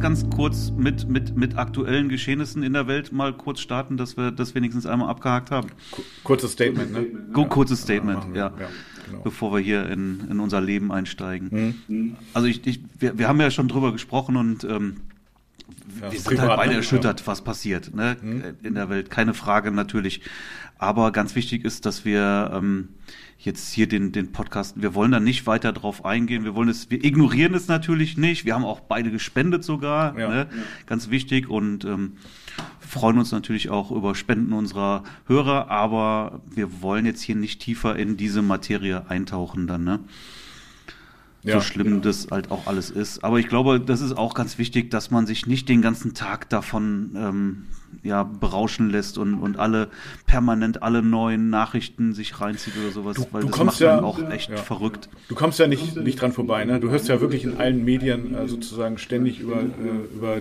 ganz, ganz kurz mit, mit, mit aktuellen Geschehnissen in der Welt mal kurz starten, dass wir das wenigstens einmal abgehakt haben? Kurzes Statement, ne? Kurzes Statement, ja. ja. Genau. Bevor wir hier in, in unser Leben einsteigen. Mhm. Also ich, ich, wir, wir haben ja schon drüber gesprochen und ähm, ja, wir sind privat, halt beide ne? erschüttert, ja. was passiert ne? Mhm. in der Welt. Keine Frage natürlich. Aber ganz wichtig ist, dass wir ähm, jetzt hier den, den Podcast, wir wollen da nicht weiter drauf eingehen. Wir wollen es, wir ignorieren es natürlich nicht. Wir haben auch beide gespendet sogar, ja, ne? ja. ganz wichtig und ähm, freuen uns natürlich auch über Spenden unserer Hörer, aber wir wollen jetzt hier nicht tiefer in diese Materie eintauchen dann, ne? Ja, so schlimm genau. das halt auch alles ist. Aber ich glaube, das ist auch ganz wichtig, dass man sich nicht den ganzen Tag davon ähm, ja, berauschen lässt und, und alle permanent alle neuen Nachrichten sich reinzieht oder sowas, du, weil du das macht ja, auch echt ja. verrückt. Du kommst ja nicht, nicht dran vorbei, ne? Du hörst ja wirklich in allen Medien äh, sozusagen ständig über, äh, über äh,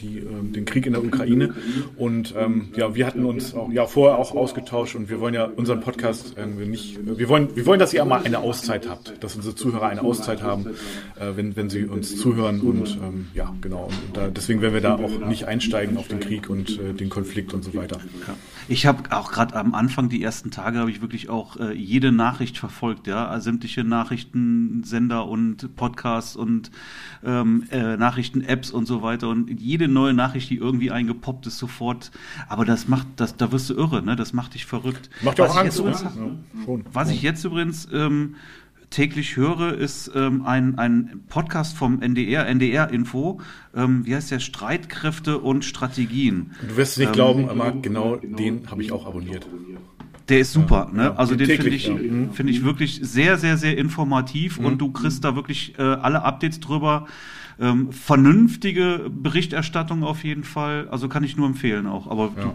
die, äh, den Krieg in der Ukraine. Und ähm, ja, wir hatten uns auch, ja vorher auch ausgetauscht und wir wollen ja unseren Podcast irgendwie nicht, wir wollen, wir wollen, dass ihr mal eine Auszeit habt, dass unsere Zuhörer eine Auszeit haben, äh, wenn, wenn sie uns zuhören und ähm, ja, genau. Und da, deswegen werden wir da auch nicht einsteigen auf den Krieg und äh, den Konflikt und so weiter. Ja. Ich habe auch gerade am Anfang die ersten Tage habe ich wirklich auch äh, jede Nachricht verfolgt, ja, sämtliche Nachrichtensender und Podcasts und ähm, äh, Nachrichten-Apps und so weiter und jede neue Nachricht, die irgendwie eingepoppt ist, sofort. Aber das macht, das, da wirst du irre, ne? Das macht dich verrückt. Macht auch Angst, übrigens, ja, Was ich jetzt übrigens ähm, täglich höre, ist ähm, ein, ein Podcast vom NDR, NDR Info, ähm, wie heißt der, Streitkräfte und Strategien. Du wirst es nicht ähm, glauben, aber genau den habe ich auch abonniert. Der ist super, ja, ne? Also den, den finde ich, ja. Mhm. finde ich wirklich sehr, sehr, sehr informativ mhm. und du kriegst da wirklich äh, alle Updates drüber. Ähm, vernünftige Berichterstattung auf jeden Fall. Also kann ich nur empfehlen auch. Aber ja.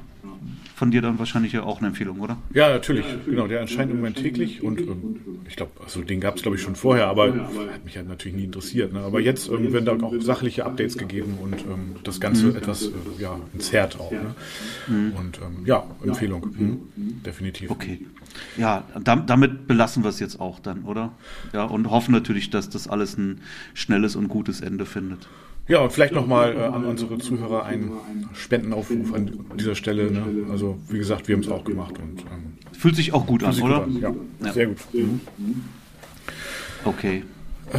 Von dir dann wahrscheinlich ja auch eine Empfehlung, oder? Ja, natürlich. Genau, der erscheint im Moment täglich und ähm, ich glaube, also den gab es glaube ich schon vorher, aber hat mich ja natürlich nie interessiert. Ne? Aber jetzt ähm, werden da auch sachliche Updates gegeben und ähm, das Ganze mhm. etwas äh, ja, entzerrt auch. Ne? Mhm. Und ähm, ja, Empfehlung. Mhm. Definitiv. Okay. Ja, damit belassen wir es jetzt auch dann, oder? Ja, und hoffen natürlich, dass das alles ein schnelles und gutes Ende findet. Ja, und vielleicht nochmal äh, an unsere Zuhörer einen Spendenaufruf an dieser Stelle. Ne? Also wie gesagt, wir haben es auch gemacht. Und, ähm, Fühlt sich auch gut an, oder? Gut an. Ja, ja, sehr gut. Mhm. Okay. Äh,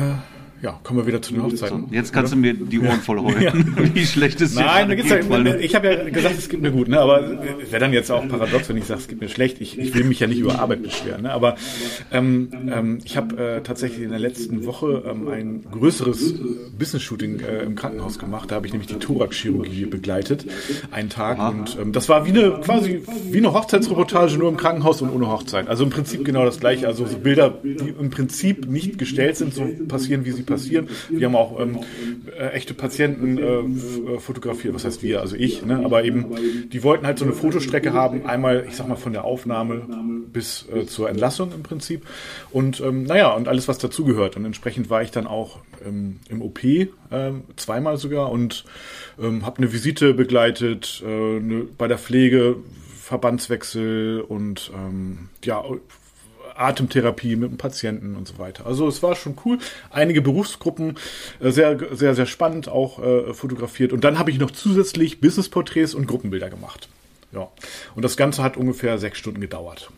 ja, kommen wir wieder zu den Hochzeiten. Jetzt kannst oder? du mir die Ohren voll heulen, ja. wie schlecht es Nein, da geht's geht, ja, ich habe ja gesagt, es geht mir gut, ne? aber wäre dann jetzt auch paradox, wenn ich sage, es geht mir schlecht. Ich, ich will mich ja nicht über Arbeit beschweren, ne? aber ähm, ähm, ich habe äh, tatsächlich in der letzten Woche ähm, ein größeres Business-Shooting äh, im Krankenhaus gemacht. Da habe ich nämlich die Thorax-Chirurgie begleitet, einen Tag. Aha. Und ähm, das war wie eine quasi wie eine Hochzeitsreportage, nur im Krankenhaus und ohne Hochzeit. Also im Prinzip genau das gleiche. Also so Bilder, die im Prinzip nicht gestellt sind, so passieren, wie sie passieren passieren. Wir haben auch ähm, äh, echte Patienten äh, äh, fotografiert, was heißt wir, also ich, ne? aber eben, die wollten halt so eine Fotostrecke haben, einmal, ich sag mal, von der Aufnahme bis äh, zur Entlassung im Prinzip. Und ähm, naja, und alles, was dazugehört. Und entsprechend war ich dann auch ähm, im OP, ähm, zweimal sogar, und ähm, habe eine Visite begleitet, äh, ne, bei der Pflege, Verbandswechsel und ähm, ja, Atemtherapie mit dem Patienten und so weiter. Also es war schon cool. Einige Berufsgruppen äh, sehr, sehr, sehr spannend auch äh, fotografiert. Und dann habe ich noch zusätzlich Businessporträts und Gruppenbilder gemacht. Ja. Und das Ganze hat ungefähr sechs Stunden gedauert.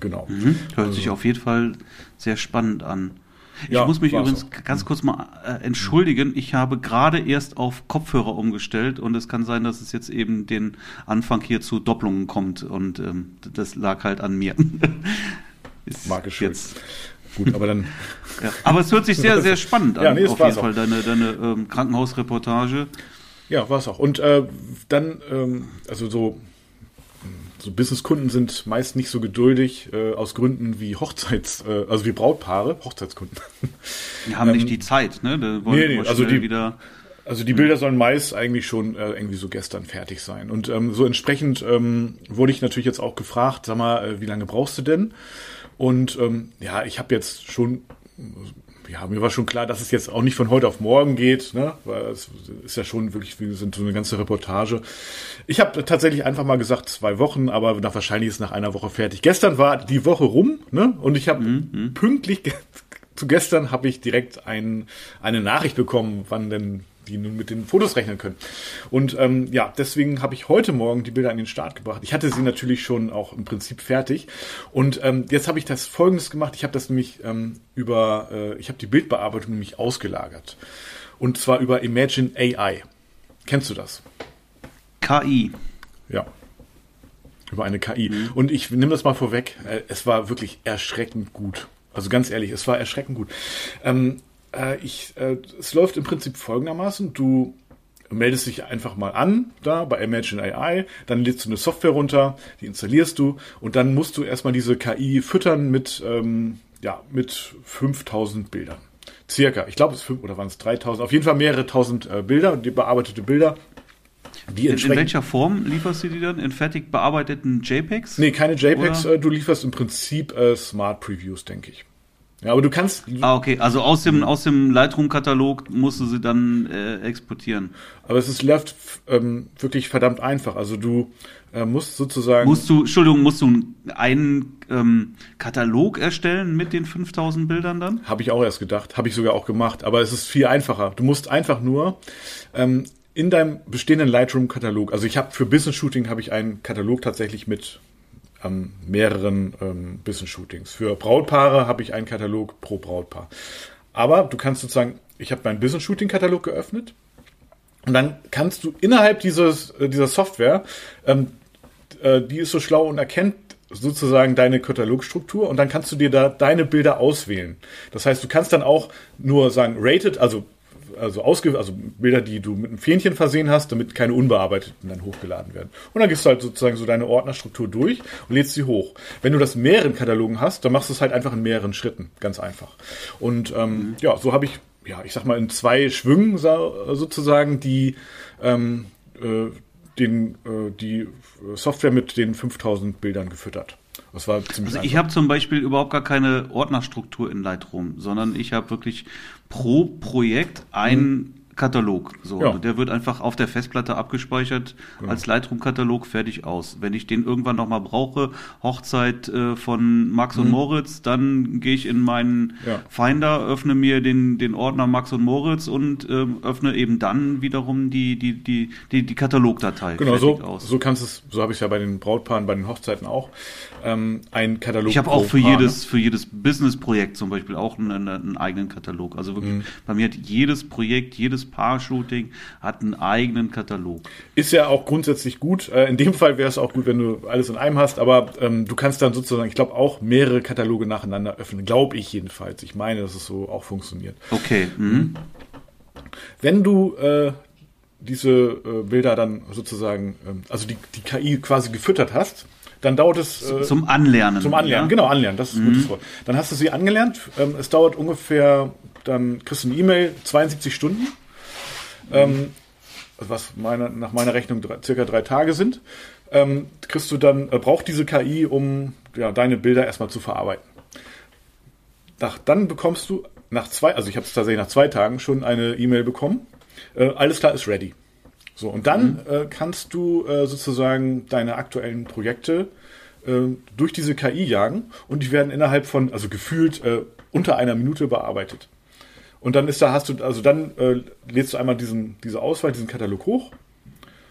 Genau. Mhm. Hört also. sich auf jeden Fall sehr spannend an. Ich ja, muss mich übrigens auch. ganz kurz mal äh, entschuldigen. Ich habe gerade erst auf Kopfhörer umgestellt und es kann sein, dass es jetzt eben den Anfang hier zu Doppelungen kommt und ähm, das lag halt an mir. Ist Magisch jetzt. Gut, aber dann. ja, aber es hört sich sehr, sehr spannend an. Ja, nee, auf jeden Fall, deine, deine ähm, Krankenhausreportage. Ja, war es auch. Und äh, dann, ähm, also so, so Businesskunden sind meist nicht so geduldig äh, aus Gründen wie Hochzeits, äh, also wie Brautpaare, Hochzeitskunden. Die haben ähm, nicht die Zeit, ne? Da wollen nee, nee, also die wieder. Also die Bilder sollen meist eigentlich schon äh, irgendwie so gestern fertig sein. Und ähm, so entsprechend ähm, wurde ich natürlich jetzt auch gefragt, sag mal, äh, wie lange brauchst du denn? Und ähm, ja, ich habe jetzt schon, ja, mir war schon klar, dass es jetzt auch nicht von heute auf morgen geht, ne? weil es ist ja schon wirklich so eine ganze Reportage. Ich habe tatsächlich einfach mal gesagt zwei Wochen, aber nach, wahrscheinlich ist nach einer Woche fertig. Gestern war die Woche rum, ne? Und ich habe mhm. mhm. pünktlich zu gestern habe ich direkt ein, eine Nachricht bekommen, wann denn die nun mit den Fotos rechnen können. Und ähm, ja, deswegen habe ich heute Morgen die Bilder an den Start gebracht. Ich hatte sie natürlich schon auch im Prinzip fertig. Und ähm, jetzt habe ich das Folgendes gemacht. Ich habe das nämlich ähm, über, äh, ich habe die Bildbearbeitung nämlich ausgelagert. Und zwar über Imagine AI. Kennst du das? KI. Ja. Über eine KI. Mhm. Und ich nehme das mal vorweg. Äh, es war wirklich erschreckend gut. Also ganz ehrlich, es war erschreckend gut. Ähm, äh, ich, äh, es läuft im Prinzip folgendermaßen. Du meldest dich einfach mal an, da bei Imagine AI, dann lädst du eine Software runter, die installierst du und dann musst du erstmal diese KI füttern mit, ähm, ja, mit 5000 Bildern. Circa, ich glaube es fünf oder waren es 3000, auf jeden Fall mehrere tausend äh, Bilder, die bearbeitete Bilder. Die in, in welcher Form lieferst du die dann? In fertig bearbeiteten JPEGs? Nee, keine JPEGs? Äh, du lieferst im Prinzip äh, Smart Previews, denke ich. Ja, aber du kannst. Ah, okay. Also aus dem, aus dem Lightroom-Katalog musst du sie dann äh, exportieren. Aber es ist läuft ähm, wirklich verdammt einfach. Also du äh, musst sozusagen. Musst du, Entschuldigung, musst du einen ähm, Katalog erstellen mit den 5000 Bildern dann? Habe ich auch erst gedacht. Habe ich sogar auch gemacht. Aber es ist viel einfacher. Du musst einfach nur ähm, in deinem bestehenden Lightroom-Katalog, also ich habe für Business Shooting habe ich einen Katalog tatsächlich mit ähm, mehreren ähm, Business-Shootings. Für Brautpaare habe ich einen Katalog pro Brautpaar. Aber du kannst sozusagen, ich habe meinen Business-Shooting-Katalog geöffnet und dann kannst du innerhalb dieses, äh, dieser Software, ähm, äh, die ist so schlau und erkennt sozusagen deine Katalogstruktur und dann kannst du dir da deine Bilder auswählen. Das heißt, du kannst dann auch nur sagen, rated, also also ausge also Bilder, die du mit einem Fähnchen versehen hast, damit keine unbearbeiteten dann hochgeladen werden. Und dann gehst du halt sozusagen so deine Ordnerstruktur durch und lädst sie hoch. Wenn du das mehreren Katalogen hast, dann machst du es halt einfach in mehreren Schritten, ganz einfach. Und ähm, mhm. ja, so habe ich, ja, ich sag mal in zwei Schwüngen sozusagen die ähm, äh, den, äh, die Software mit den 5000 Bildern gefüttert. Das war ziemlich also ich habe zum Beispiel überhaupt gar keine Ordnerstruktur in Lightroom, sondern ich habe wirklich pro Projekt ein mhm. Katalog. So, ja. der wird einfach auf der Festplatte abgespeichert genau. als Lightroom-Katalog fertig aus. Wenn ich den irgendwann nochmal brauche, Hochzeit äh, von Max mhm. und Moritz, dann gehe ich in meinen ja. Finder, öffne mir den, den Ordner Max und Moritz und äh, öffne eben dann wiederum die, die, die, die, die Katalogdatei. Genau, so, aus. so kannst es, so habe ich es ja bei den Brautpaaren, bei den Hochzeiten auch. Ähm, ein Katalog. Ich habe auch für Paar, jedes, ne? für jedes Business-Projekt zum Beispiel auch einen, einen eigenen Katalog. Also wirklich, mhm. bei mir hat jedes Projekt, jedes Paar-Shooting hat einen eigenen Katalog. Ist ja auch grundsätzlich gut. Äh, in dem Fall wäre es auch gut, wenn du alles in einem hast, aber ähm, du kannst dann sozusagen, ich glaube, auch mehrere Kataloge nacheinander öffnen. Glaube ich jedenfalls. Ich meine, dass es so auch funktioniert. Okay. Mhm. Wenn du äh, diese äh, Bilder dann sozusagen, ähm, also die, die KI quasi gefüttert hast, dann dauert es. Äh, zum Anlernen. Zum Anlernen, ja? genau, Anlernen, das ist ein mhm. gutes Wort. Dann hast du sie angelernt. Ähm, es dauert ungefähr, dann kriegst du eine E-Mail, 72 Stunden ähm, was meine, nach meiner Rechnung drei, circa drei Tage sind, ähm, kriegst du dann, äh, braucht diese KI, um ja, deine Bilder erstmal zu verarbeiten. Nach, dann bekommst du nach zwei, also ich habe es tatsächlich nach zwei Tagen schon eine E-Mail bekommen. Äh, alles klar ist ready. So, und dann mhm. äh, kannst du äh, sozusagen deine aktuellen Projekte äh, durch diese KI jagen und die werden innerhalb von, also gefühlt äh, unter einer Minute bearbeitet. Und dann ist da, hast du, also dann äh, lädst du einmal diesen, diese Auswahl, diesen Katalog hoch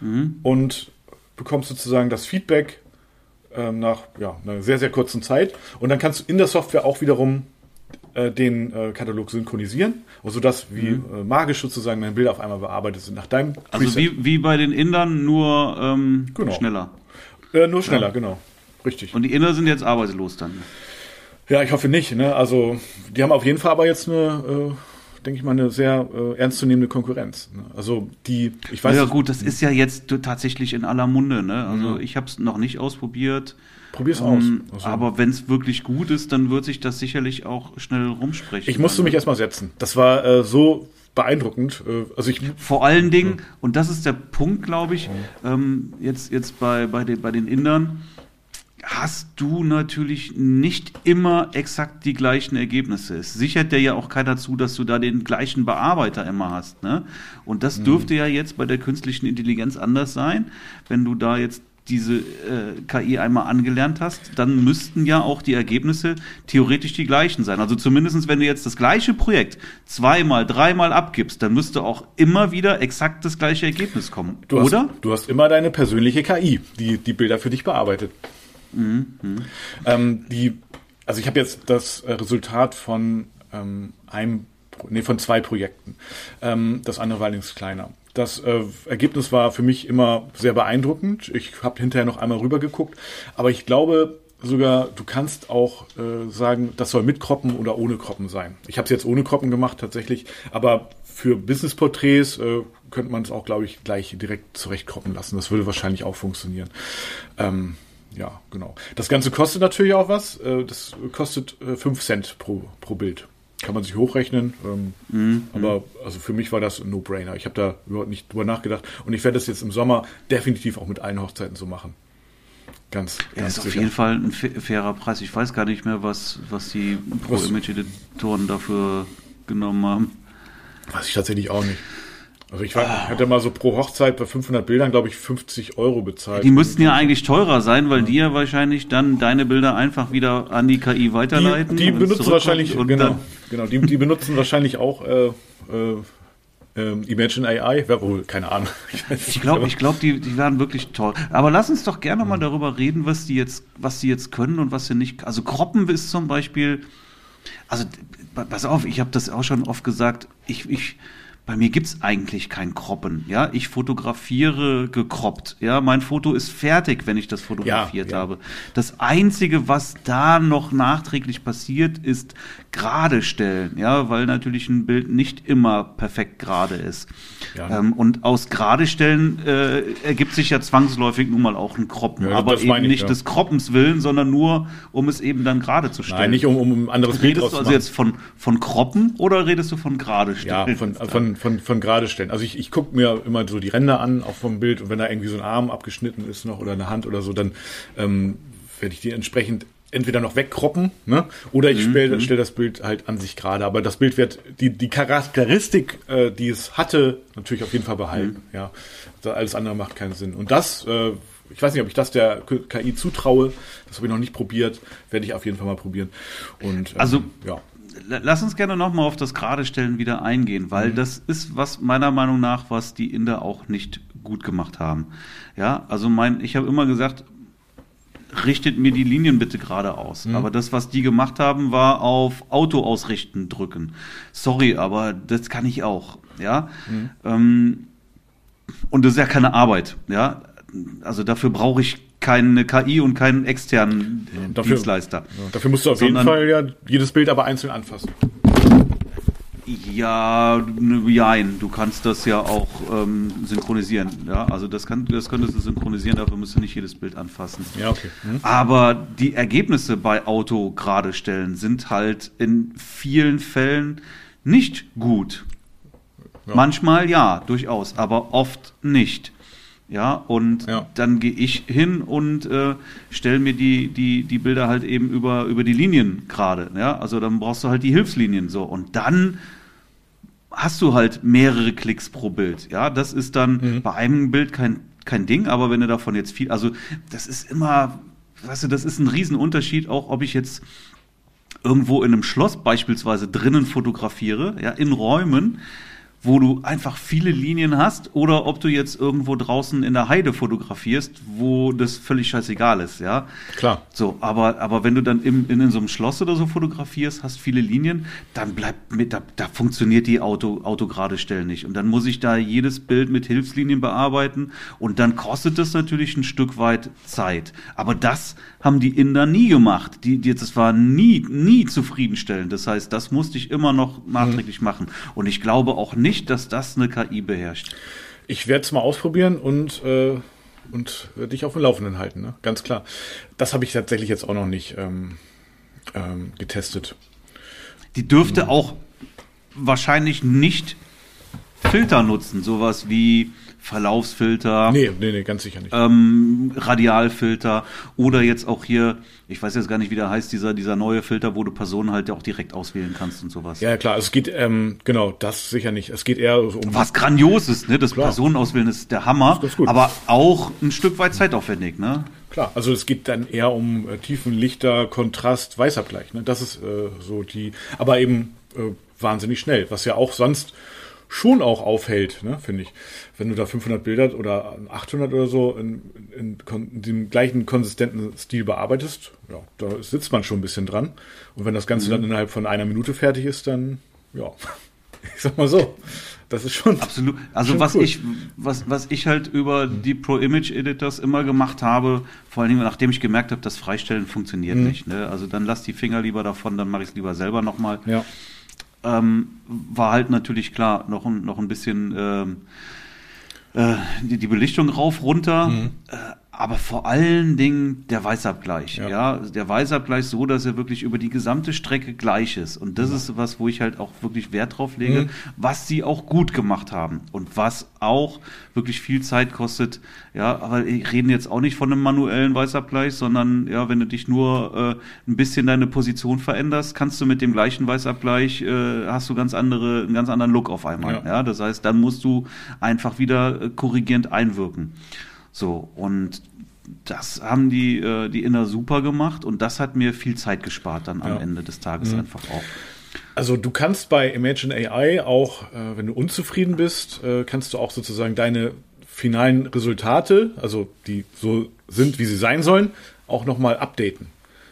mhm. und bekommst sozusagen das Feedback äh, nach ja, einer sehr, sehr kurzen Zeit. Und dann kannst du in der Software auch wiederum äh, den äh, Katalog synchronisieren, sodass wie mhm. äh, magisch sozusagen deine Bilder auf einmal bearbeitet sind nach deinem Also wie, wie bei den Indern, nur ähm, genau. schneller. Äh, nur schneller, ja. genau. Richtig. Und die Inder sind jetzt arbeitslos dann? Ja, ich hoffe nicht. Ne? Also die haben auf jeden Fall aber jetzt eine äh, denke ich mal, eine sehr äh, ernstzunehmende Konkurrenz. Ne? Also die, ich weiß Ja gut, das ist ja jetzt tatsächlich in aller Munde. Ne? Also ja. ich habe es noch nicht ausprobiert. Probier's ähm, aus. Also. Aber wenn es wirklich gut ist, dann wird sich das sicherlich auch schnell rumsprechen. Ich musste also. mich erstmal setzen. Das war äh, so beeindruckend. Äh, also ich vor allen Dingen ja. und das ist der Punkt, glaube ich, ja. ähm, jetzt jetzt bei bei den bei den Indern hast du natürlich nicht immer exakt die gleichen Ergebnisse. Es sichert dir ja auch keiner zu, dass du da den gleichen Bearbeiter immer hast. Ne? Und das mhm. dürfte ja jetzt bei der künstlichen Intelligenz anders sein, wenn du da jetzt diese äh, KI einmal angelernt hast, dann müssten ja auch die Ergebnisse theoretisch die gleichen sein. Also zumindestens, wenn du jetzt das gleiche Projekt zweimal, dreimal abgibst, dann müsste auch immer wieder exakt das gleiche Ergebnis kommen, du oder? Hast, du hast immer deine persönliche KI, die die Bilder für dich bearbeitet. Mhm. Ähm, die, also ich habe jetzt das Resultat von ähm, einem, nee, von zwei Projekten. Ähm, das andere war allerdings kleiner. Das äh, Ergebnis war für mich immer sehr beeindruckend. Ich habe hinterher noch einmal rübergeguckt, aber ich glaube sogar, du kannst auch äh, sagen, das soll mit Kroppen oder ohne Kroppen sein. Ich habe es jetzt ohne Kroppen gemacht tatsächlich, aber für Business-Porträts äh, könnte man es auch, glaube ich, gleich direkt zurechtkroppen lassen. Das würde wahrscheinlich auch funktionieren. Ähm, ja, genau. Das Ganze kostet natürlich auch was. Äh, das kostet äh, 5 Cent pro, pro Bild kann man sich hochrechnen. Ähm, mhm. Aber also für mich war das ein No-Brainer. Ich habe da überhaupt nicht drüber nachgedacht. Und ich werde das jetzt im Sommer definitiv auch mit allen Hochzeiten so machen. Ganz, ja, ganz ist sicher. auf jeden Fall ein fairer Preis. Ich weiß gar nicht mehr, was, was die Pro-Image-Editoren dafür genommen haben. Weiß ich tatsächlich auch nicht. Also ich, war, ah. hatte mal so pro Hochzeit bei 500 Bildern, glaube ich, 50 Euro bezahlt. Die müssten ja eigentlich teurer sein, weil ja. die ja wahrscheinlich dann deine Bilder einfach wieder an die KI weiterleiten. Die, die benutzen wahrscheinlich, genau, genau, die, die benutzen wahrscheinlich auch äh, äh, ähm, Imagine AI, wer wohl, keine Ahnung. Ich, ich glaube, ich glaube, die, die werden wirklich toll. Aber lass uns doch gerne mal darüber reden, was die jetzt, was die jetzt können und was sie nicht. Also Kroppen ist zum Beispiel, also pass auf, ich habe das auch schon oft gesagt. Ich, ich bei mir gibt's eigentlich kein Kroppen. Ja, ich fotografiere gekroppt. Ja, mein Foto ist fertig, wenn ich das fotografiert ja, ja. habe. Das einzige, was da noch nachträglich passiert, ist gerade stellen. Ja, weil natürlich ein Bild nicht immer perfekt gerade ist. Ja. Ähm, und aus gerade stellen äh, ergibt sich ja zwangsläufig nun mal auch ein Kroppen. Aber eben nicht des Kroppens willen, sondern nur, um es eben dann gerade zu stellen. Nein, nicht um, um ein anderes Bild Redest du also jetzt von, von Kroppen oder redest du von gerade stellen? Ja, von, von von, von gerade stellen. Also ich, ich gucke mir immer so die Ränder an, auch vom Bild, und wenn da irgendwie so ein Arm abgeschnitten ist noch oder eine Hand oder so, dann ähm, werde ich die entsprechend entweder noch wegkroppen, ne? Oder ich stelle mhm. stell das Bild halt an sich gerade. Aber das Bild wird die, die Charakteristik, äh, die es hatte, natürlich auf jeden Fall behalten. Mhm. Ja. Alles andere macht keinen Sinn. Und das, äh, ich weiß nicht, ob ich das der KI zutraue, das habe ich noch nicht probiert, werde ich auf jeden Fall mal probieren. Und ähm, also ja lass uns gerne nochmal auf das Geradestellen wieder eingehen, weil mhm. das ist was meiner Meinung nach, was die Inder auch nicht gut gemacht haben. Ja, also mein, ich habe immer gesagt, richtet mir die Linien bitte gerade aus. Mhm. Aber das, was die gemacht haben, war auf Auto ausrichten drücken. Sorry, aber das kann ich auch. Ja. Mhm. Ähm, und das ist ja keine Arbeit. Ja. Also dafür brauche ich keine KI und keinen externen dafür, Dienstleister. Dafür musst du auf jeden Fall ja jedes Bild aber einzeln anfassen. Ja, nein, du kannst das ja auch ähm, synchronisieren. Ja, also das, kann, das könntest du synchronisieren, dafür musst du nicht jedes Bild anfassen. Ja, okay. Hm. Aber die Ergebnisse bei Auto gerade stellen sind halt in vielen Fällen nicht gut. Ja. Manchmal ja, durchaus, aber oft nicht. Ja, und ja. dann gehe ich hin und äh, stelle mir die, die, die Bilder halt eben über, über die Linien gerade. Ja, also dann brauchst du halt die Hilfslinien so. Und dann hast du halt mehrere Klicks pro Bild. Ja, das ist dann mhm. bei einem Bild kein, kein Ding, aber wenn du davon jetzt viel, also das ist immer, weißt du, das ist ein Riesenunterschied, auch ob ich jetzt irgendwo in einem Schloss beispielsweise drinnen fotografiere, ja, in Räumen wo du einfach viele Linien hast oder ob du jetzt irgendwo draußen in der Heide fotografierst, wo das völlig scheißegal ist, ja. Klar. So, aber, aber wenn du dann im, in, in so einem Schloss oder so fotografierst, hast viele Linien, dann bleibt mit, da, da funktioniert die Auto, Auto gerade Stellen nicht. Und dann muss ich da jedes Bild mit Hilfslinien bearbeiten und dann kostet das natürlich ein Stück weit Zeit. Aber das haben die Inder nie gemacht. Die, die, das war nie, nie zufriedenstellend. Das heißt, das musste ich immer noch nachträglich mhm. machen. Und ich glaube auch nicht, nicht, dass das eine KI beherrscht. Ich werde es mal ausprobieren und, äh, und dich auf dem Laufenden halten, ne? ganz klar. Das habe ich tatsächlich jetzt auch noch nicht ähm, ähm, getestet. Die dürfte mhm. auch wahrscheinlich nicht Filter nutzen, sowas wie Verlaufsfilter. Nee, nee, nee, ganz sicher nicht. Ähm, Radialfilter oder jetzt auch hier, ich weiß jetzt gar nicht, wie der heißt, dieser, dieser neue Filter, wo du Personen halt auch direkt auswählen kannst und sowas. Ja, klar, es geht, ähm, genau, das sicher nicht. Es geht eher um. Was grandios ist, ne? Das klar. Personen auswählen ist der Hammer, ist aber auch ein Stück weit zeitaufwendig, ne? Klar, also es geht dann eher um äh, Tiefen, Lichter, Kontrast, Weißabgleich, ne? Das ist äh, so die, aber eben äh, wahnsinnig schnell, was ja auch sonst schon auch aufhält, ne, finde ich. Wenn du da 500 Bilder oder 800 oder so in, in, in, dem gleichen konsistenten Stil bearbeitest, ja, da sitzt man schon ein bisschen dran. Und wenn das Ganze mhm. dann innerhalb von einer Minute fertig ist, dann, ja, ich sag mal so, das ist schon absolut. Also schon was cool. ich was was ich halt über mhm. die Pro Image Editors immer gemacht habe, vor allen Dingen nachdem ich gemerkt habe, das Freistellen funktioniert mhm. nicht. Ne? Also dann lass die Finger lieber davon, dann mache ich es lieber selber nochmal. Ja ähm, war halt natürlich klar noch ein, noch ein bisschen ähm, äh, die, die Belichtung rauf, runter. Mhm. Äh, aber vor allen Dingen der Weißabgleich. Ja. ja. der Weißabgleich so, dass er wirklich über die gesamte Strecke gleich ist. Und das ja. ist was, wo ich halt auch wirklich Wert drauf lege, mhm. was sie auch gut gemacht haben und was auch wirklich viel Zeit kostet. Ja, aber wir reden jetzt auch nicht von einem manuellen Weißabgleich, sondern ja, wenn du dich nur äh, ein bisschen deine Position veränderst, kannst du mit dem gleichen Weißabgleich äh, hast du ganz andere, einen ganz anderen Look auf einmal. Ja, ja das heißt, dann musst du einfach wieder äh, korrigierend einwirken. So, und das haben die, äh, die Inner super gemacht und das hat mir viel Zeit gespart dann am ja. Ende des Tages mhm. einfach auch. Also du kannst bei Imagine AI auch, äh, wenn du unzufrieden bist, äh, kannst du auch sozusagen deine finalen Resultate, also die so sind, wie sie sein sollen, auch nochmal updaten.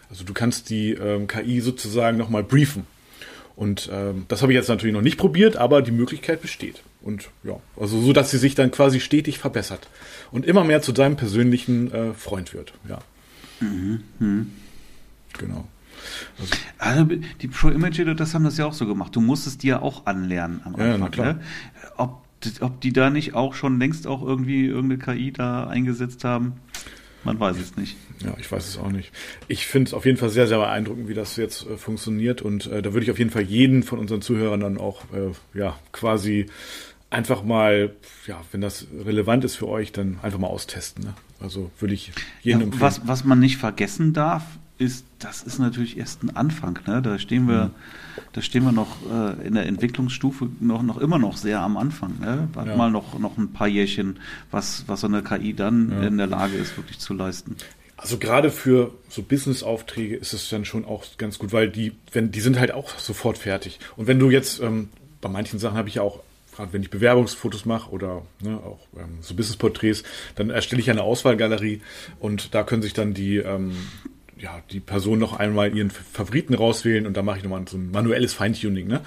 Also du kannst die ähm, KI sozusagen nochmal briefen. Und ähm, das habe ich jetzt natürlich noch nicht probiert, aber die Möglichkeit besteht. Und ja, also so, dass sie sich dann quasi stetig verbessert und immer mehr zu deinem persönlichen äh, Freund wird. Ja. Mhm. Mhm. Genau. Also, also, die Pro Image das haben das ja auch so gemacht. Du musstest die ja auch anlernen am Anfang. Ja, klar. Ne? Ob, ob die da nicht auch schon längst auch irgendwie irgendeine KI da eingesetzt haben, man weiß es nicht. Ja, ich weiß es auch nicht. Ich finde es auf jeden Fall sehr, sehr beeindruckend, wie das jetzt äh, funktioniert. Und äh, da würde ich auf jeden Fall jeden von unseren Zuhörern dann auch äh, ja quasi einfach mal, ja, wenn das relevant ist für euch, dann einfach mal austesten. Ne? Also würde ich jedem ja, empfehlen. Was, was man nicht vergessen darf, ist, das ist natürlich erst ein Anfang. Ne? Da stehen wir, mhm. da stehen wir noch äh, in der Entwicklungsstufe noch, noch immer noch sehr am Anfang. Ne? Warte ja. mal noch, noch ein paar Jährchen, was, was so eine KI dann ja. in der Lage ist, wirklich zu leisten. Also gerade für so Business-Aufträge ist es dann schon auch ganz gut, weil die, wenn, die sind halt auch sofort fertig. Und wenn du jetzt, ähm, bei manchen Sachen habe ich ja auch gerade wenn ich Bewerbungsfotos mache oder ne, auch ähm, so Business-Porträts, dann erstelle ich eine Auswahlgalerie und da können sich dann die, ähm, ja, die Person noch einmal ihren Favoriten rauswählen und da mache ich nochmal so ein manuelles Feintuning. Ne?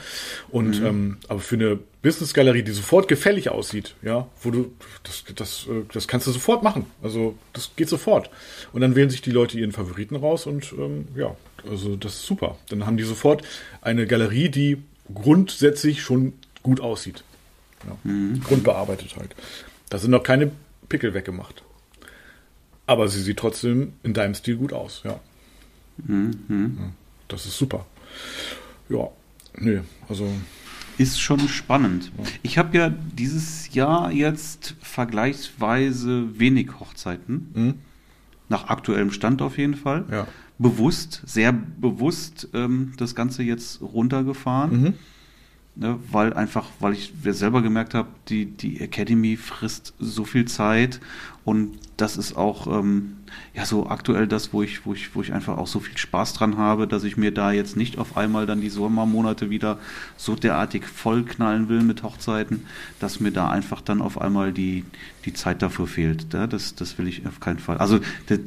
Und mhm. ähm, aber für eine Business-Galerie, die sofort gefällig aussieht, ja, wo du das, das, äh, das kannst du sofort machen. Also das geht sofort. Und dann wählen sich die Leute ihren Favoriten raus und ähm, ja, also das ist super. Dann haben die sofort eine Galerie, die grundsätzlich schon gut aussieht. Ja. Mhm. Grundbearbeitet halt. Da sind noch keine Pickel weggemacht. Aber sie sieht trotzdem in deinem Stil gut aus, ja. Mhm. ja das ist super. Ja, nee, also. Ist schon spannend. Ja. Ich habe ja dieses Jahr jetzt vergleichsweise wenig Hochzeiten. Mhm. Nach aktuellem Stand auf jeden Fall. Ja. Bewusst, sehr bewusst ähm, das Ganze jetzt runtergefahren. Mhm Ne, weil einfach, weil ich selber gemerkt habe, die, die Academy frisst so viel Zeit und das ist auch ähm, ja so aktuell das, wo ich, wo ich, wo ich einfach auch so viel Spaß dran habe, dass ich mir da jetzt nicht auf einmal dann die Sommermonate wieder so derartig vollknallen will mit Hochzeiten, dass mir da einfach dann auf einmal die, die Zeit dafür fehlt. Ja, das, das will ich auf keinen Fall. Also die,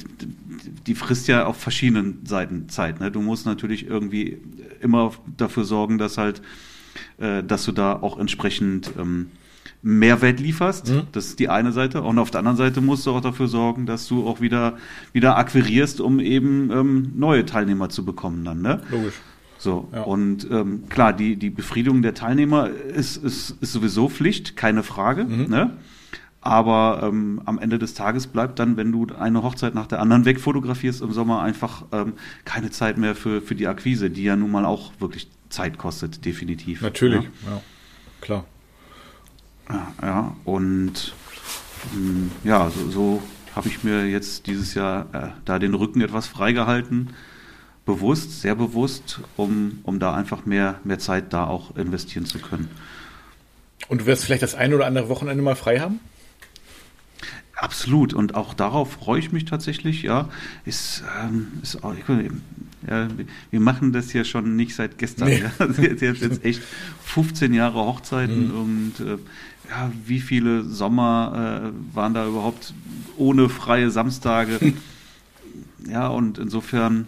die frisst ja auf verschiedenen Seiten Zeit. Ne? Du musst natürlich irgendwie immer dafür sorgen, dass halt äh, dass du da auch entsprechend ähm, Mehrwert lieferst. Mhm. Das ist die eine Seite. Und auf der anderen Seite musst du auch dafür sorgen, dass du auch wieder, wieder akquirierst, um eben ähm, neue Teilnehmer zu bekommen dann. Ne? Logisch. So, ja. und ähm, klar, die, die Befriedung der Teilnehmer ist, ist, ist sowieso Pflicht, keine Frage. Mhm. Ne? Aber ähm, am Ende des Tages bleibt dann, wenn du eine Hochzeit nach der anderen wegfotografierst im Sommer, einfach ähm, keine Zeit mehr für, für die Akquise, die ja nun mal auch wirklich Zeit kostet, definitiv. Natürlich, ja, ja klar. Ja, ja und ähm, ja, so, so habe ich mir jetzt dieses Jahr äh, da den Rücken etwas freigehalten. Bewusst, sehr bewusst, um, um da einfach mehr, mehr Zeit da auch investieren zu können. Und du wirst vielleicht das ein oder andere Wochenende mal frei haben? Absolut. Und auch darauf freue ich mich tatsächlich, ja. Ist, ähm, ist auch, ja, wir machen das ja schon nicht seit gestern. Nee. Ja. Also jetzt, jetzt echt 15 Jahre Hochzeiten mhm. und äh, ja, wie viele Sommer äh, waren da überhaupt ohne freie Samstage? ja, und insofern,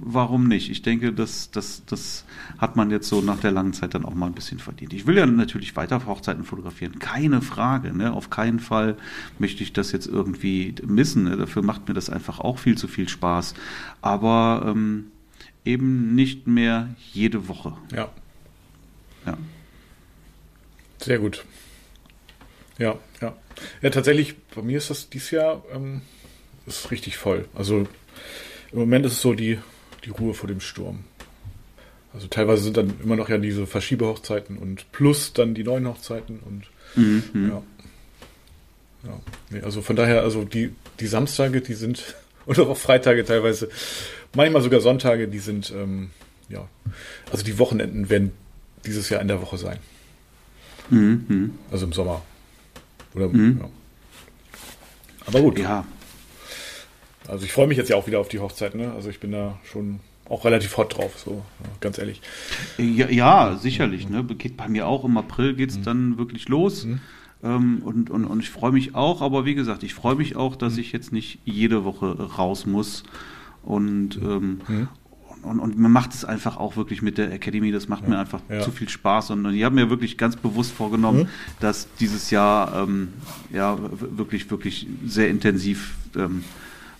warum nicht? Ich denke, das, das, das hat man jetzt so nach der langen Zeit dann auch mal ein bisschen verdient. Ich will ja natürlich weiter Hochzeiten fotografieren, keine Frage. Ne? Auf keinen Fall möchte ich das jetzt irgendwie missen. Ne? Dafür macht mir das einfach auch viel zu viel Spaß. Aber ähm, eben nicht mehr jede Woche. Ja. Ja. Sehr gut. Ja, ja. Ja, tatsächlich, bei mir ist das dieses Jahr ähm, ist richtig voll. Also im Moment ist es so die, die Ruhe vor dem Sturm. Also teilweise sind dann immer noch ja diese Verschiebehochzeiten und plus dann die neuen Hochzeiten und mhm. ja. ja. Nee, also von daher, also die, die Samstage, die sind, und auch Freitage teilweise, manchmal sogar Sonntage, die sind, ähm, ja, also die Wochenenden werden dieses Jahr in der Woche sein. Mhm. Also im Sommer. Oder, mhm. ja. Aber gut. Ja. Also ich freue mich jetzt ja auch wieder auf die Hochzeit, ne? Also ich bin da schon auch relativ hot drauf, so ganz ehrlich. Ja, ja sicherlich. Ne? Geht bei mir auch im April geht es mhm. dann wirklich los. Mhm. Ähm, und, und, und ich freue mich auch, aber wie gesagt, ich freue mich auch, dass mhm. ich jetzt nicht jede Woche raus muss. Und, mhm. ähm, und, und, mir macht es einfach auch wirklich mit der Academy, das macht ja, mir einfach ja. zu viel Spaß. Und, und ich habe mir wirklich ganz bewusst vorgenommen, mhm. dass dieses Jahr ähm, ja wirklich, wirklich sehr intensiv ähm,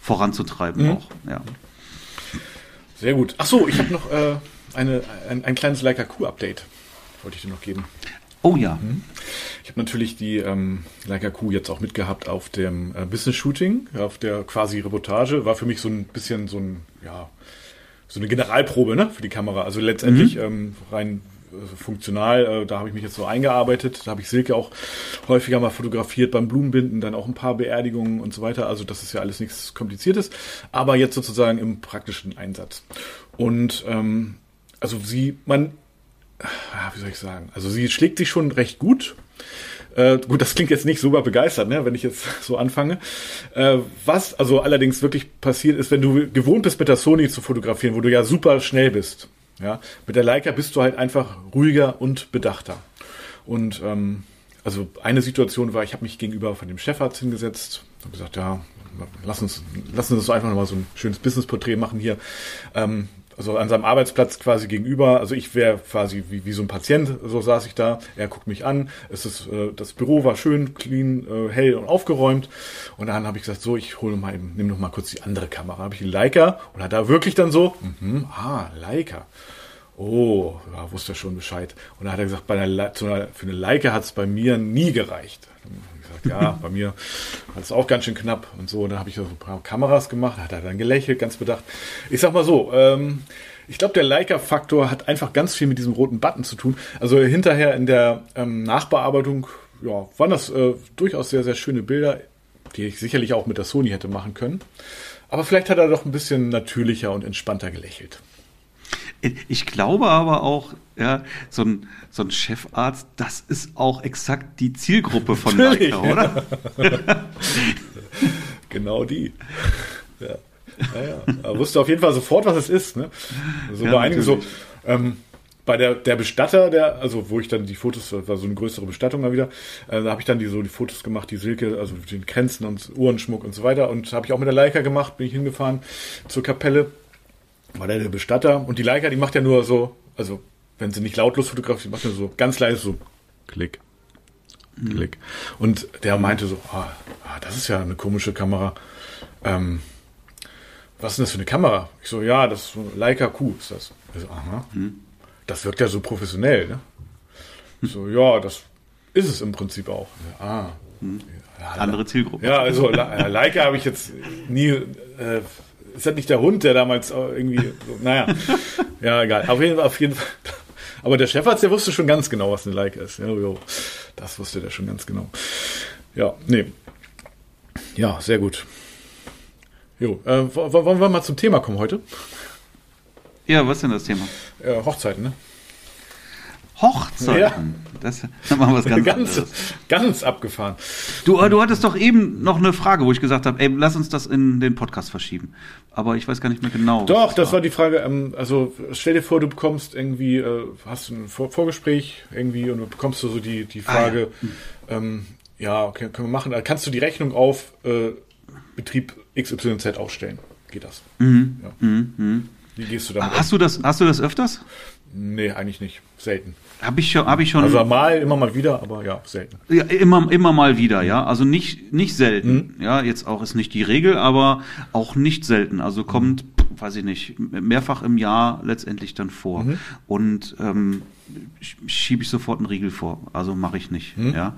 voranzutreiben mhm. auch. Ja. Sehr gut. Ach so, ich habe noch äh, eine, ein, ein kleines Leica Q-Update. Wollte ich dir noch geben. Oh ja. Mhm. Ich habe natürlich die ähm, Leica Q jetzt auch mitgehabt auf dem äh, Business Shooting, auf der quasi Reportage. War für mich so ein bisschen so ein, ja, so eine Generalprobe ne, für die Kamera. Also letztendlich mhm. ähm, rein funktional, äh, da habe ich mich jetzt so eingearbeitet. Da habe ich Silke auch häufiger mal fotografiert beim Blumenbinden, dann auch ein paar Beerdigungen und so weiter. Also das ist ja alles nichts Kompliziertes, aber jetzt sozusagen im praktischen Einsatz. Und ähm, also sie, man, wie soll ich sagen, also sie schlägt sich schon recht gut. Äh, gut, das klingt jetzt nicht super begeistert, ne, wenn ich jetzt so anfange. Äh, was also allerdings wirklich passiert ist, wenn du gewohnt bist, mit der Sony zu fotografieren, wo du ja super schnell bist, ja, mit der Leica bist du halt einfach ruhiger und bedachter. Und ähm, also eine Situation war, ich habe mich gegenüber von dem Chefarzt hingesetzt, habe gesagt, ja, lass uns, lass uns einfach nochmal so ein schönes Business-Porträt machen hier. Ähm, also an seinem Arbeitsplatz quasi gegenüber. Also ich wäre quasi wie, wie so ein Patient, so saß ich da. Er guckt mich an. Es ist, äh, das Büro war schön, clean, äh, hell und aufgeräumt. Und dann habe ich gesagt, so, ich hole mal eben, nimm noch mal kurz die andere Kamera. Habe ich die Leica und hat da wirklich dann so, mhm, ah, Leica. Oh, ja, wusste er schon Bescheid. Und dann hat er gesagt, bei einer, für eine Leica hat es bei mir nie gereicht. Gesagt, ja, bei mir war es auch ganz schön knapp und so. Und dann habe ich so ein paar Kameras gemacht, hat er dann gelächelt, ganz bedacht. Ich sag mal so, ähm, ich glaube, der Leica-Faktor hat einfach ganz viel mit diesem roten Button zu tun. Also hinterher in der ähm, Nachbearbeitung, ja, waren das äh, durchaus sehr, sehr schöne Bilder, die ich sicherlich auch mit der Sony hätte machen können. Aber vielleicht hat er doch ein bisschen natürlicher und entspannter gelächelt. Ich glaube aber auch, ja, so ein, so ein Chefarzt, das ist auch exakt die Zielgruppe von Leica, oder? genau die. Ja. Ja, ja. Er wusste auf jeden Fall sofort, was es ist. Ne? So ja, bei einigen so, ähm, bei der, der Bestatter, der, also wo ich dann die Fotos, war so eine größere Bestattung mal wieder, äh, da habe ich dann die so die Fotos gemacht, die Silke, also den Kränzen und Uhrenschmuck und so weiter. Und habe ich auch mit der Leica gemacht, bin ich hingefahren zur Kapelle war der, der Bestatter. Und die Leica, die macht ja nur so, also wenn sie nicht lautlos fotografiert, macht nur so ganz leise so Klick. Mhm. Klick. Und der meinte so, ah, ah, das ist ja eine komische Kamera. Ähm, was ist denn das für eine Kamera? Ich so, ja, das ist so Leica Q ist das. Ich so, aha. Mhm. Das wirkt ja so professionell, ne? Ich so, ja, das ist es im Prinzip auch. ah. Mhm. Ja, Andere Zielgruppe. Ja, also Leica habe ich jetzt nie äh, ist das nicht der Hund, der damals irgendwie, so, naja, ja, egal. Auf jeden Fall, auf jeden Fall, Aber der Chefarzt, der wusste schon ganz genau, was eine Leica ist. Jo, jo. Das wusste der schon ganz genau. Ja, nee. Ja, sehr gut. Jo, äh, wollen wir mal zum Thema kommen heute? Ja, was ist denn das Thema? Äh, Hochzeiten, ne? Hochzeiten. Ja. Das, machen wir was ganz, ganz, ganz abgefahren. Du, äh, du hattest doch eben noch eine Frage, wo ich gesagt habe, ey, lass uns das in den Podcast verschieben. Aber ich weiß gar nicht mehr genau. Doch, das war. war die Frage. Ähm, also stell dir vor, du bekommst irgendwie, äh, hast ein Vor Vorgespräch irgendwie und du bekommst so die, die Frage, ah, ja. Ähm, ja, okay, können wir machen. Also kannst du die Rechnung auf äh, Betrieb XYZ aufstellen? Geht das? Mhm. Ja. Mhm. mhm. Wie gehst du damit? Hast du das, hast du das öfters? Nee, eigentlich nicht. Selten. Habe ich schon, habe ich schon. Also mal, immer mal wieder, aber ja, selten. Ja, immer, immer mal wieder, ja. Also nicht, nicht selten. Mhm. Ja, jetzt auch ist nicht die Regel, aber auch nicht selten. Also kommt, mhm. weiß ich nicht, mehrfach im Jahr letztendlich dann vor. Mhm. Und ähm, schiebe ich sofort einen Riegel vor. Also mache ich nicht. Mhm. Ja.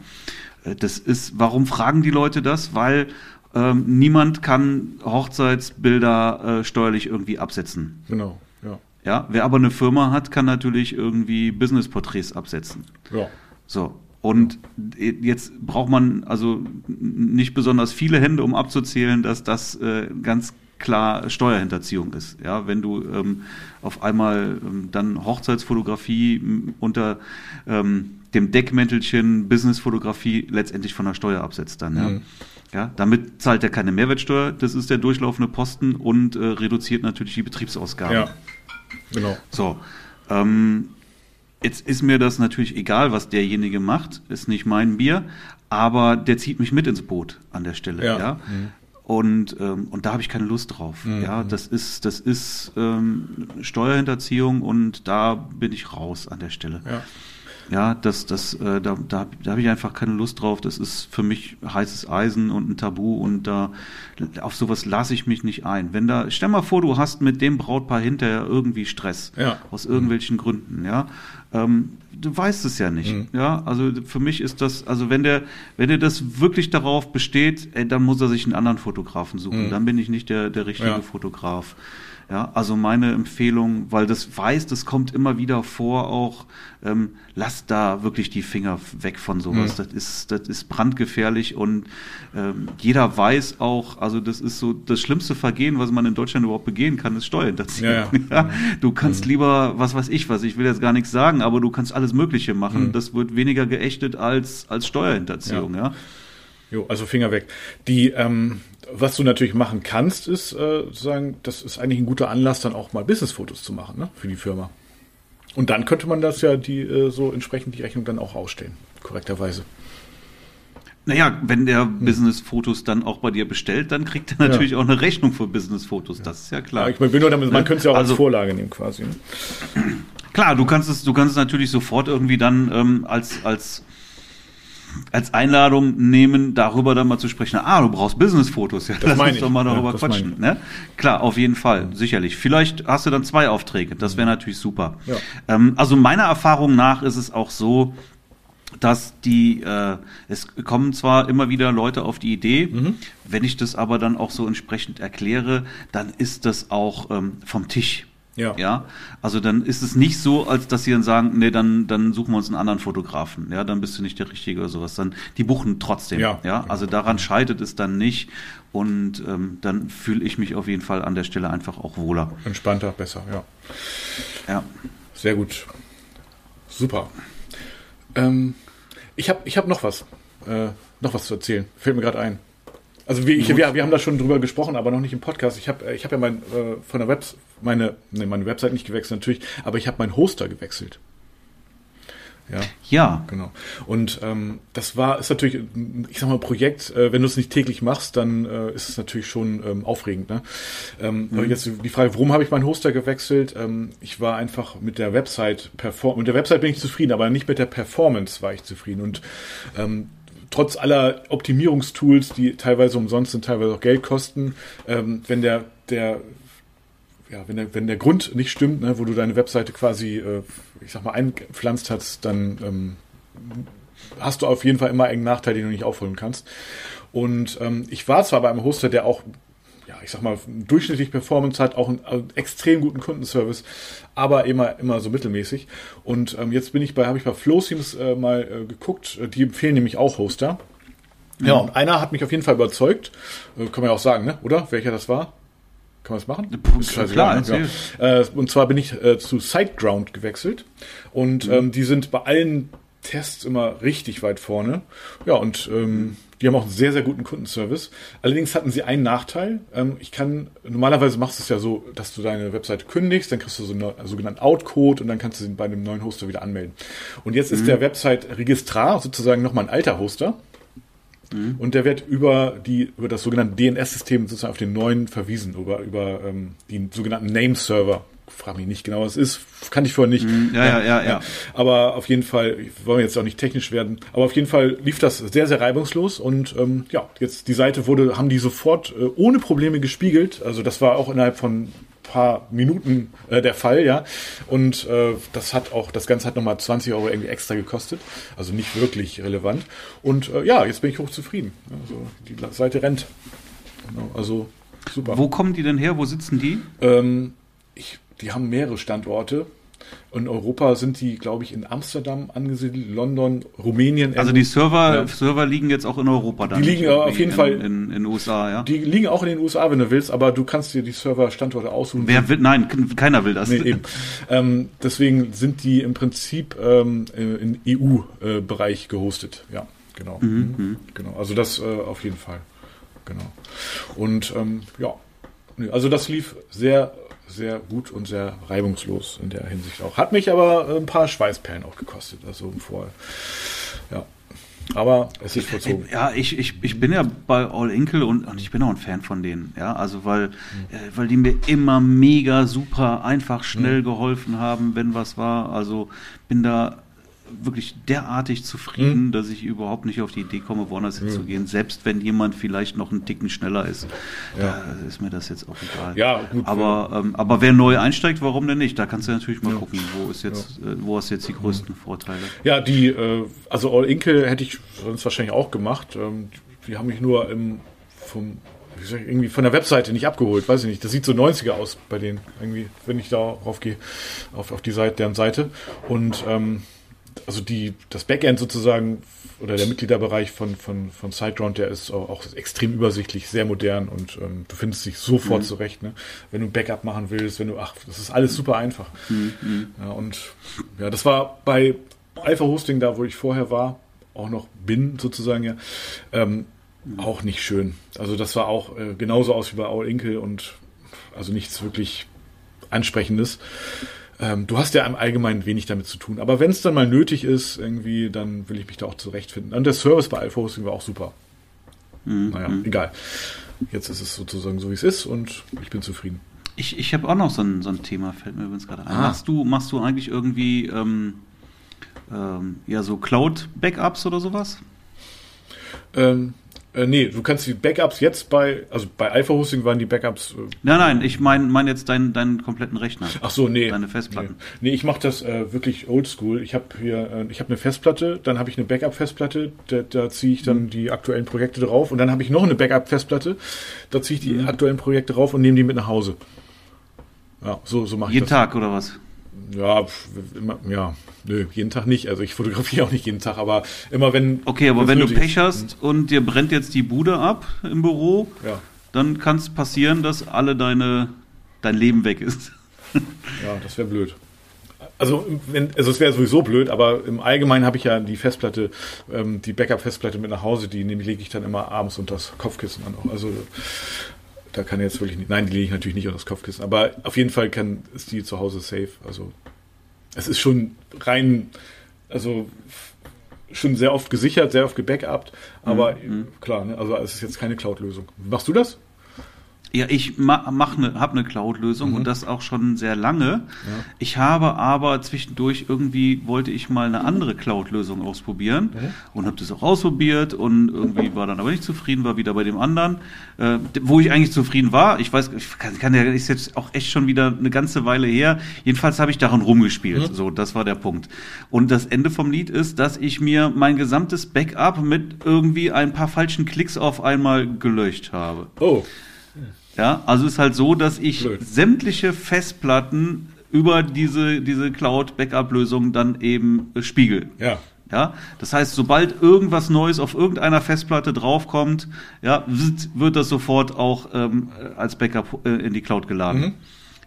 Äh, das ist, warum fragen die Leute das? Weil ähm, niemand kann Hochzeitsbilder äh, steuerlich irgendwie absetzen. Genau, ja. Wer aber eine Firma hat, kann natürlich irgendwie Business-Porträts absetzen. Ja. So. Und jetzt braucht man also nicht besonders viele Hände, um abzuzählen, dass das äh, ganz klar Steuerhinterziehung ist. Ja, wenn du ähm, auf einmal ähm, dann Hochzeitsfotografie unter ähm, dem Deckmäntelchen Businessfotografie letztendlich von der Steuer absetzt dann. Ja. Mhm. Ja, damit zahlt er keine Mehrwertsteuer, das ist der durchlaufende Posten und äh, reduziert natürlich die Betriebsausgaben. Ja, genau. So, ähm, jetzt ist mir das natürlich egal, was derjenige macht, ist nicht mein Bier, aber der zieht mich mit ins Boot an der Stelle. Ja. ja? Mhm. Und, ähm, und da habe ich keine Lust drauf. Mhm. Ja, das ist, das ist ähm, Steuerhinterziehung und da bin ich raus an der Stelle. Ja. Ja, das, das, äh, da, da, da habe ich einfach keine Lust drauf. Das ist für mich heißes Eisen und ein Tabu und da auf sowas lasse ich mich nicht ein. Wenn da, stell mal vor, du hast mit dem Brautpaar hinterher irgendwie Stress ja. aus irgendwelchen mhm. Gründen, ja. Ähm, du weißt es ja nicht, mhm. ja. Also für mich ist das, also wenn der, wenn der das wirklich darauf besteht, ey, dann muss er sich einen anderen Fotografen suchen. Mhm. Dann bin ich nicht der, der richtige ja. Fotograf. Ja, also meine Empfehlung, weil das weiß, das kommt immer wieder vor, auch ähm, lasst da wirklich die Finger weg von sowas. Mhm. Das ist, das ist brandgefährlich und ähm, jeder weiß auch, also das ist so das schlimmste Vergehen, was man in Deutschland überhaupt begehen kann, ist Steuerhinterziehung. Ja, ja. ja, du kannst mhm. lieber, was weiß ich was, ich will jetzt gar nichts sagen, aber du kannst alles Mögliche machen. Mhm. Das wird weniger geächtet als, als Steuerhinterziehung, ja. Ja. Jo, also Finger weg. Die, ähm, was du natürlich machen kannst, ist äh, sagen, das ist eigentlich ein guter Anlass, dann auch mal Businessfotos zu machen, ne, für die Firma. Und dann könnte man das ja die äh, so entsprechend die Rechnung dann auch ausstellen, korrekterweise. Naja, wenn der hm. Business-Fotos dann auch bei dir bestellt, dann kriegt er natürlich ja. auch eine Rechnung für Business-Fotos. Das ist ja klar. Ja, ich bin nur damit, man könnte es ja auch also, als Vorlage nehmen quasi. Ne? Klar, du kannst es, du kannst es natürlich sofort irgendwie dann ähm, als als als Einladung nehmen, darüber dann mal zu sprechen. Ah, du brauchst Business-Fotos. Ja, das lass uns doch mal darüber ja, quatschen. Ne? Klar, auf jeden Fall, sicherlich. Vielleicht hast du dann zwei Aufträge. Das wäre natürlich super. Ja. Ähm, also meiner Erfahrung nach ist es auch so, dass die, äh, es kommen zwar immer wieder Leute auf die Idee, mhm. wenn ich das aber dann auch so entsprechend erkläre, dann ist das auch ähm, vom Tisch. Ja. ja. Also dann ist es nicht so, als dass sie dann sagen, nee, dann, dann suchen wir uns einen anderen Fotografen. Ja, dann bist du nicht der Richtige oder sowas. Dann, die buchen trotzdem. Ja. ja? Also daran scheitert es dann nicht. Und ähm, dann fühle ich mich auf jeden Fall an der Stelle einfach auch wohler. Entspannter, besser, ja. Ja. Sehr gut. Super. Ähm, ich habe ich hab noch was. Äh, noch was zu erzählen. Fällt mir gerade ein. Also wir, ich, wir, wir haben da schon drüber gesprochen, aber noch nicht im Podcast. Ich habe ich hab ja mein, äh, von der Web, meine, nee, meine Website nicht gewechselt natürlich, aber ich habe meinen Hoster gewechselt. Ja, ja. Genau. Und ähm, das war, ist natürlich, ich sag mal, Projekt, äh, wenn du es nicht täglich machst, dann äh, ist es natürlich schon ähm, aufregend. Ne? Ähm, mhm. Jetzt die Frage, warum habe ich meinen Hoster gewechselt? Ähm, ich war einfach mit der Website perform mit der Website bin ich zufrieden, aber nicht mit der Performance war ich zufrieden. Und ähm, trotz aller Optimierungstools, die teilweise umsonst sind, teilweise auch Geld kosten, ähm, wenn der, der, ja, wenn der, wenn der Grund nicht stimmt, ne, wo du deine Webseite quasi, äh, ich sag mal, eingepflanzt hast, dann ähm, hast du auf jeden Fall immer einen Nachteil, den du nicht aufholen kannst. Und ähm, ich war zwar bei einem Hoster, der auch ja, ich sag mal, durchschnittlich Performance hat, auch einen, einen extrem guten Kundenservice, aber immer, immer so mittelmäßig. Und ähm, jetzt bin ich bei, habe ich bei FlowSeams äh, mal äh, geguckt, die empfehlen nämlich auch Hoster. Ja, und einer hat mich auf jeden Fall überzeugt, äh, kann man ja auch sagen, ne? oder? Welcher das war? Kann man das machen? Puh, klar, ja. Äh, und zwar bin ich äh, zu SiteGround gewechselt und mhm. ähm, die sind bei allen Tests immer richtig weit vorne. Ja, und ähm, die haben auch einen sehr, sehr guten Kundenservice. Allerdings hatten sie einen Nachteil. Ähm, ich kann, normalerweise machst du es ja so, dass du deine Webseite kündigst, dann kriegst du so einen sogenannten Outcode und dann kannst du sie bei einem neuen Hoster wieder anmelden. Und jetzt mhm. ist der Website-Registrar sozusagen nochmal ein alter Hoster. Mhm. Und der wird über die über das sogenannte DNS-System sozusagen auf den neuen verwiesen, über, über ähm, die sogenannten Name-Server frage mich nicht genau, was es ist, kann ich vorher nicht. Mhm. Ja, ja, ja, ja, Aber auf jeden Fall, wollen wir jetzt auch nicht technisch werden, aber auf jeden Fall lief das sehr, sehr reibungslos und ähm, ja, jetzt die Seite wurde, haben die sofort äh, ohne Probleme gespiegelt. Also das war auch innerhalb von paar Minuten äh, der Fall, ja. Und äh, das hat auch, das Ganze hat nochmal 20 Euro irgendwie extra gekostet. Also nicht wirklich relevant. Und äh, ja, jetzt bin ich hochzufrieden. Also die Seite rennt. Genau, also super. Wo kommen die denn her? Wo sitzen die? Ähm, ich die haben mehrere Standorte. In Europa sind die, glaube ich, in Amsterdam angesiedelt, London, Rumänien. Also die Server, ja. Server liegen jetzt auch in Europa dann. Die liegen auf jeden in, Fall in den USA, ja. Die liegen auch in den USA, wenn du willst, aber du kannst dir die Server-Standorte aussuchen. Wer will? Nein, keiner will das. Nee, eben. ähm, deswegen sind die im Prinzip ähm, in EU-Bereich gehostet. Ja, genau. Mhm. mhm. mhm. Genau. Also das äh, auf jeden Fall. Genau. Und ähm, ja, also das lief sehr sehr gut und sehr reibungslos in der Hinsicht auch. Hat mich aber ein paar Schweißperlen auch gekostet, also vorher. Ja. Aber es ist vollzogen. Ja, ich, ich, ich bin ja bei All Inkle und, und ich bin auch ein Fan von denen. Ja, also weil, mhm. äh, weil die mir immer mega super einfach schnell mhm. geholfen haben, wenn was war. Also bin da wirklich derartig zufrieden, mhm. dass ich überhaupt nicht auf die Idee komme, woanders mhm. hinzugehen. Selbst wenn jemand vielleicht noch einen Ticken schneller ist, ja. da ist mir das jetzt auch egal. Ja, gut. Aber, ähm, aber wer neu einsteigt, warum denn nicht? Da kannst du natürlich mal ja. gucken, wo ist jetzt, ja. äh, wo hast jetzt die größten mhm. Vorteile. Ja, die, äh, also All Inkle hätte ich sonst wahrscheinlich auch gemacht. Ähm, die haben mich nur im, vom ich, irgendwie von der Webseite nicht abgeholt, weiß ich nicht. Das sieht so 90er aus bei denen, irgendwie, wenn ich darauf gehe, auf, auf die Seite, deren Seite. Und ähm, also die, das Backend sozusagen oder der Mitgliederbereich von, von, von SiteGround, der ist auch, auch extrem übersichtlich, sehr modern und ähm, du findest dich sofort mhm. zurecht. Ne? Wenn du ein Backup machen willst, wenn du, ach, das ist alles super einfach. Mhm. Ja, und ja, das war bei Alpha Hosting, da wo ich vorher war, auch noch bin sozusagen ja, ähm, mhm. auch nicht schön. Also das war auch äh, genauso aus wie bei All Inkle und also nichts wirklich Ansprechendes. Ähm, du hast ja im Allgemeinen wenig damit zu tun. Aber wenn es dann mal nötig ist, irgendwie, dann will ich mich da auch zurechtfinden. Und der Service bei Alpha Hosting war auch super. Mhm. Naja, mhm. egal. Jetzt ist es sozusagen so, wie es ist und ich bin zufrieden. Ich, ich habe auch noch so ein, so ein Thema, fällt mir übrigens gerade ein. Ah. Machst, du, machst du eigentlich irgendwie ähm, ähm, ja so Cloud-Backups oder sowas? Ähm, äh, nee, du kannst die Backups jetzt bei, also bei Alpha Hosting waren die Backups. Äh, nein, nein, ich meine mein jetzt deinen, deinen kompletten Rechner. Ach so, nee. Deine Festplatten. Nee, nee ich mache das äh, wirklich oldschool. Ich habe hier, äh, ich habe eine Festplatte, dann habe ich eine Backup-Festplatte, da, da ziehe ich dann mhm. die aktuellen Projekte drauf und dann habe ich noch eine Backup-Festplatte, da ziehe ich die mhm. aktuellen Projekte drauf und nehme die mit nach Hause. Ja, so, so mache ich Jeden das. Jeden Tag oder was? Ja, immer, ja, nö, jeden Tag nicht. Also ich fotografiere auch nicht jeden Tag, aber immer wenn. Okay, aber wenn du Pech hast hm. und dir brennt jetzt die Bude ab im Büro, ja. dann kann es passieren, dass alle deine dein Leben weg ist. ja, das wäre blöd. Also, wenn, also es wäre sowieso blöd, aber im Allgemeinen habe ich ja die Festplatte, ähm, die Backup-Festplatte mit nach Hause, die lege ich dann immer abends unter das Kopfkissen an. Also da kann jetzt wirklich nicht. Nein, die lege ich natürlich nicht unter das Kopfkissen. Aber auf jeden Fall kann, ist die zu Hause safe. Also es ist schon rein, also schon sehr oft gesichert, sehr oft gebackupt. Aber mhm. klar, ne, also es ist jetzt keine Cloud-Lösung. Machst du das? Ja, ich ma mach ne, habe eine Cloud-Lösung mhm. und das auch schon sehr lange. Ja. Ich habe aber zwischendurch irgendwie wollte ich mal eine andere Cloud-Lösung ausprobieren mhm. und habe das auch ausprobiert und irgendwie war dann aber nicht zufrieden, war wieder bei dem anderen, äh, wo ich eigentlich zufrieden war. Ich weiß, ich kann, kann ja ist jetzt auch echt schon wieder eine ganze Weile her. Jedenfalls habe ich daran rumgespielt. Mhm. So, das war der Punkt. Und das Ende vom Lied ist, dass ich mir mein gesamtes Backup mit irgendwie ein paar falschen Klicks auf einmal gelöscht habe. Oh. Ja, also ist halt so, dass ich Blöd. sämtliche Festplatten über diese, diese Cloud-Backup-Lösung dann eben äh, spiegel. Ja. Ja, das heißt, sobald irgendwas Neues auf irgendeiner Festplatte draufkommt, ja, wird das sofort auch ähm, als Backup äh, in die Cloud geladen. Mhm.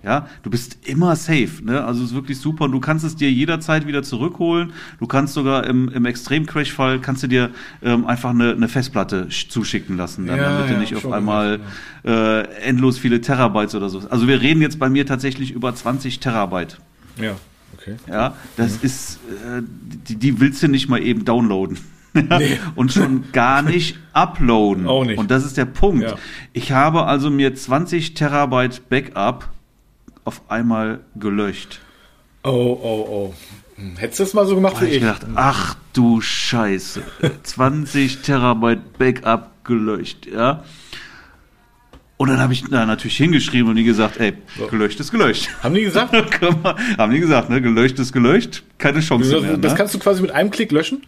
Ja, du bist immer safe, ne? Also es ist wirklich super und du kannst es dir jederzeit wieder zurückholen. Du kannst sogar im, im Extrem-Crash-Fall kannst du dir ähm, einfach eine, eine Festplatte zuschicken lassen, dann, ja, damit ja, du nicht auf einmal äh, endlos viele Terabytes oder so. Also wir reden jetzt bei mir tatsächlich über 20 Terabyte. Ja, okay. Ja, das mhm. ist, äh, die, die willst du nicht mal eben downloaden. Nee. und schon gar nicht uploaden. Auch nicht. Und das ist der Punkt. Ja. Ich habe also mir 20 Terabyte Backup auf einmal gelöscht. Oh, oh, oh. Hm, hättest du das mal so gemacht wie ich? Ich gedacht, ach du Scheiße. 20 Terabyte Backup gelöscht, ja. Und dann habe ich da natürlich hingeschrieben und die gesagt, ey, gelöscht ist gelöscht. Haben die gesagt? haben die gesagt, ne? Gelöscht ist gelöscht, keine Chance das, mehr. Das ne? kannst du quasi mit einem Klick löschen?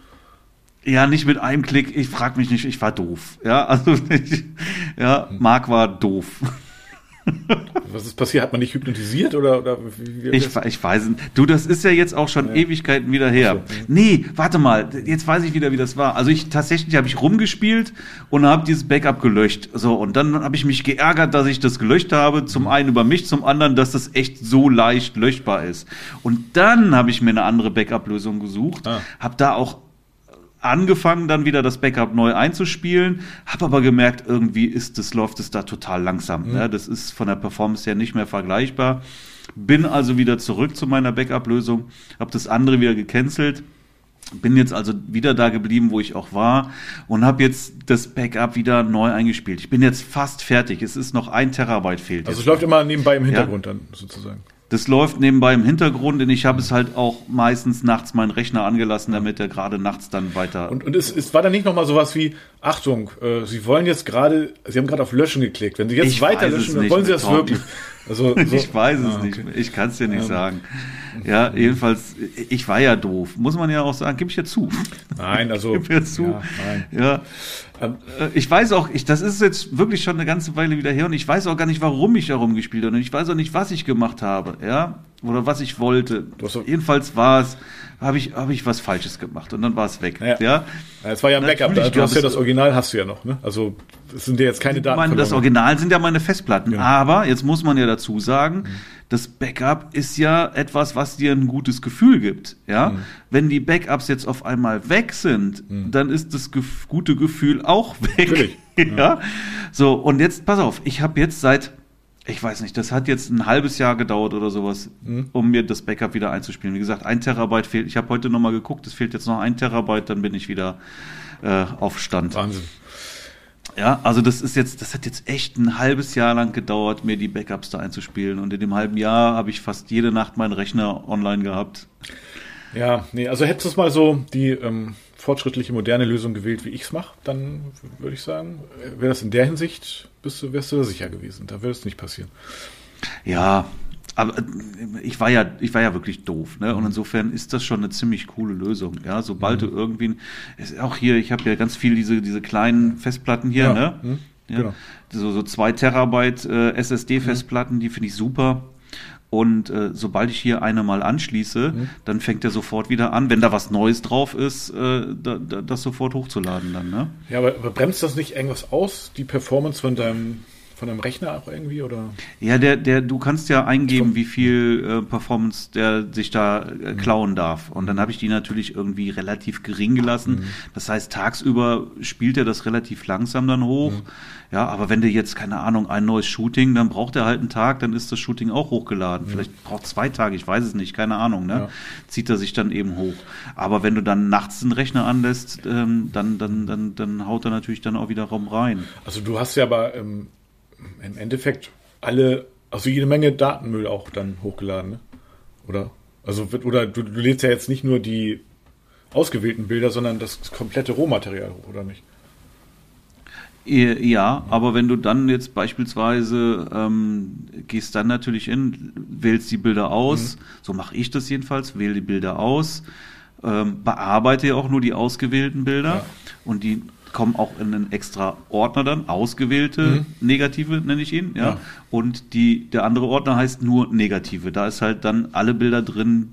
Ja, nicht mit einem Klick. Ich frage mich nicht, ich war doof. Ja, also ich, ja, Marc war doof. Was ist passiert? Hat man nicht hypnotisiert oder, oder wie, wie ich, ich weiß nicht. Du, das ist ja jetzt auch schon ja. Ewigkeiten wieder her. So. Nee, warte mal, jetzt weiß ich wieder, wie das war. Also ich tatsächlich habe ich rumgespielt und habe dieses Backup gelöscht. So und dann habe ich mich geärgert, dass ich das gelöscht habe. Zum einen über mich, zum anderen, dass das echt so leicht löschbar ist. Und dann habe ich mir eine andere Backup-Lösung gesucht, ah. habe da auch angefangen, dann wieder das Backup neu einzuspielen, habe aber gemerkt, irgendwie ist das, läuft es da total langsam. Mhm. Ne? Das ist von der Performance her nicht mehr vergleichbar. Bin also wieder zurück zu meiner Backup-Lösung, habe das andere wieder gecancelt. Bin jetzt also wieder da geblieben, wo ich auch war und habe jetzt das Backup wieder neu eingespielt. Ich bin jetzt fast fertig. Es ist noch ein Terabyte fehlt. Also es läuft immer nebenbei im Hintergrund ja. dann sozusagen. Das läuft nebenbei im Hintergrund und ich habe es halt auch meistens nachts meinen Rechner angelassen, damit er gerade nachts dann weiter. Und, und es, es war dann nicht nochmal sowas wie, Achtung, äh, Sie wollen jetzt gerade, Sie haben gerade auf Löschen geklickt. Wenn Sie jetzt ich weiter löschen, dann wollen Sie das wirklich. Also, so. ich weiß es ah, okay. nicht. Ich kann es dir nicht ja. sagen. Ja, jedenfalls, ich war ja doof. Muss man ja auch sagen, gebe ich ja zu. Nein, also. Gib ja zu. Ja, nein. ja. Äh, ich weiß auch, ich, das ist jetzt wirklich schon eine ganze Weile wieder her und ich weiß auch gar nicht, warum ich darum gespielt habe und ich weiß auch nicht, was ich gemacht habe, ja, oder was ich wollte. Jedenfalls war es, habe ich, habe ich was Falsches gemacht und dann war es weg, ja. ja. Es war ja ein Backup, du hast ja das Original hast du ja noch, ne? Also, es sind ja jetzt keine Daten. Meine, das Original sind ja meine Festplatten, genau. aber jetzt muss man ja dazu sagen, mhm das Backup ist ja etwas, was dir ein gutes Gefühl gibt. Ja, mhm. wenn die Backups jetzt auf einmal weg sind, mhm. dann ist das gef gute Gefühl auch weg. ja? ja, so und jetzt pass auf, ich habe jetzt seit ich weiß nicht, das hat jetzt ein halbes Jahr gedauert oder sowas, mhm. um mir das Backup wieder einzuspielen. Wie gesagt, ein Terabyte fehlt. Ich habe heute nochmal geguckt, es fehlt jetzt noch ein Terabyte, dann bin ich wieder äh, auf Stand. Wahnsinn. Ja, also das ist jetzt, das hat jetzt echt ein halbes Jahr lang gedauert, mir die Backups da einzuspielen. Und in dem halben Jahr habe ich fast jede Nacht meinen Rechner online gehabt. Ja, nee, also hättest du es mal so die ähm, fortschrittliche, moderne Lösung gewählt, wie ich es mache, dann würde ich sagen, wäre das in der Hinsicht, bist du, wärst du da sicher gewesen. Da würde es nicht passieren. Ja, aber äh, ich war ja, ich war ja wirklich doof, ne? Und mhm. insofern ist das schon eine ziemlich coole Lösung. Ja, sobald mhm. du irgendwie, ist auch hier, ich habe ja ganz viel diese diese kleinen Festplatten hier, ja. ne? Mhm. Ja, genau. So so zwei Terabyte äh, SSD-Festplatten, mhm. die finde ich super. Und äh, sobald ich hier eine mal anschließe, mhm. dann fängt er sofort wieder an, wenn da was Neues drauf ist, äh, da, da, das sofort hochzuladen dann. Ne? Ja, aber, aber bremst das nicht irgendwas aus, die Performance von deinem von einem Rechner auch irgendwie oder? Ja, der, der, du kannst ja eingeben, wie viel äh, Performance der sich da äh, klauen darf. Und dann habe ich die natürlich irgendwie relativ gering gelassen. Mhm. Das heißt, tagsüber spielt er das relativ langsam dann hoch. Mhm. Ja, aber wenn du jetzt, keine Ahnung, ein neues Shooting, dann braucht er halt einen Tag, dann ist das Shooting auch hochgeladen. Mhm. Vielleicht braucht zwei Tage, ich weiß es nicht, keine Ahnung, ne? Ja. Zieht er sich dann eben hoch. Aber wenn du dann nachts den Rechner anlässt, ähm, dann, dann, dann, dann haut er natürlich dann auch wieder Raum rein. Also du hast ja aber ähm, im Endeffekt alle, also jede Menge Datenmüll auch dann hochgeladen, ne? Oder? Also, oder du, du lädst ja jetzt nicht nur die ausgewählten Bilder, sondern das komplette Rohmaterial hoch, oder nicht? Ja, aber wenn du dann jetzt beispielsweise ähm, gehst dann natürlich in, wählst die Bilder aus, mhm. so mache ich das jedenfalls, wähle die Bilder aus, ähm, bearbeite ja auch nur die ausgewählten Bilder ja. und die kommen auch in einen extra Ordner dann, ausgewählte mhm. Negative nenne ich ihn, ja. ja. Und die, der andere Ordner heißt nur Negative. Da ist halt dann alle Bilder drin,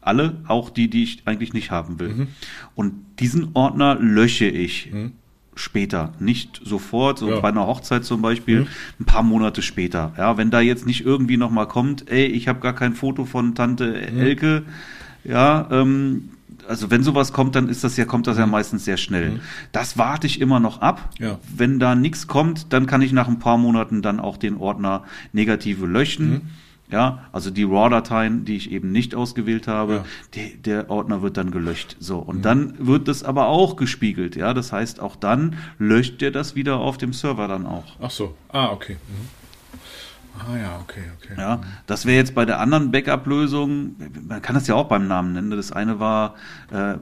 alle, auch die, die ich eigentlich nicht haben will. Mhm. Und diesen Ordner lösche ich. Mhm später, nicht sofort, so ja. bei einer Hochzeit zum Beispiel, mhm. ein paar Monate später. Ja, wenn da jetzt nicht irgendwie nochmal kommt, ey, ich habe gar kein Foto von Tante mhm. Elke, ja, ähm, also wenn sowas kommt, dann ist das ja, kommt das ja meistens sehr schnell. Mhm. Das warte ich immer noch ab. Ja. Wenn da nichts kommt, dann kann ich nach ein paar Monaten dann auch den Ordner negative löschen. Mhm. Ja, also die RAW-Dateien, die ich eben nicht ausgewählt habe, ja. die, der Ordner wird dann gelöscht. So, und mhm. dann wird das aber auch gespiegelt. Ja, das heißt, auch dann löscht der das wieder auf dem Server dann auch. Ach so, ah, okay. Mhm. Ah ja, okay, okay. Ja, das wäre jetzt bei der anderen Backup-Lösung, man kann das ja auch beim Namen nennen. Das eine war äh,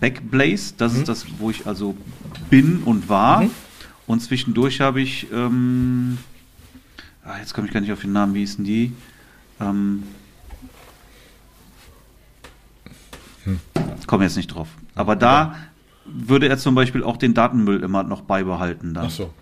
Backblaze, das mhm. ist das, wo ich also bin und war. Mhm. Und zwischendurch habe ich, ähm, ah, jetzt komme ich gar nicht auf den Namen, wie hießen die? Ähm, hm. Komme jetzt nicht drauf. Aber da würde er zum Beispiel auch den Datenmüll immer noch beibehalten. Dann. Ach so.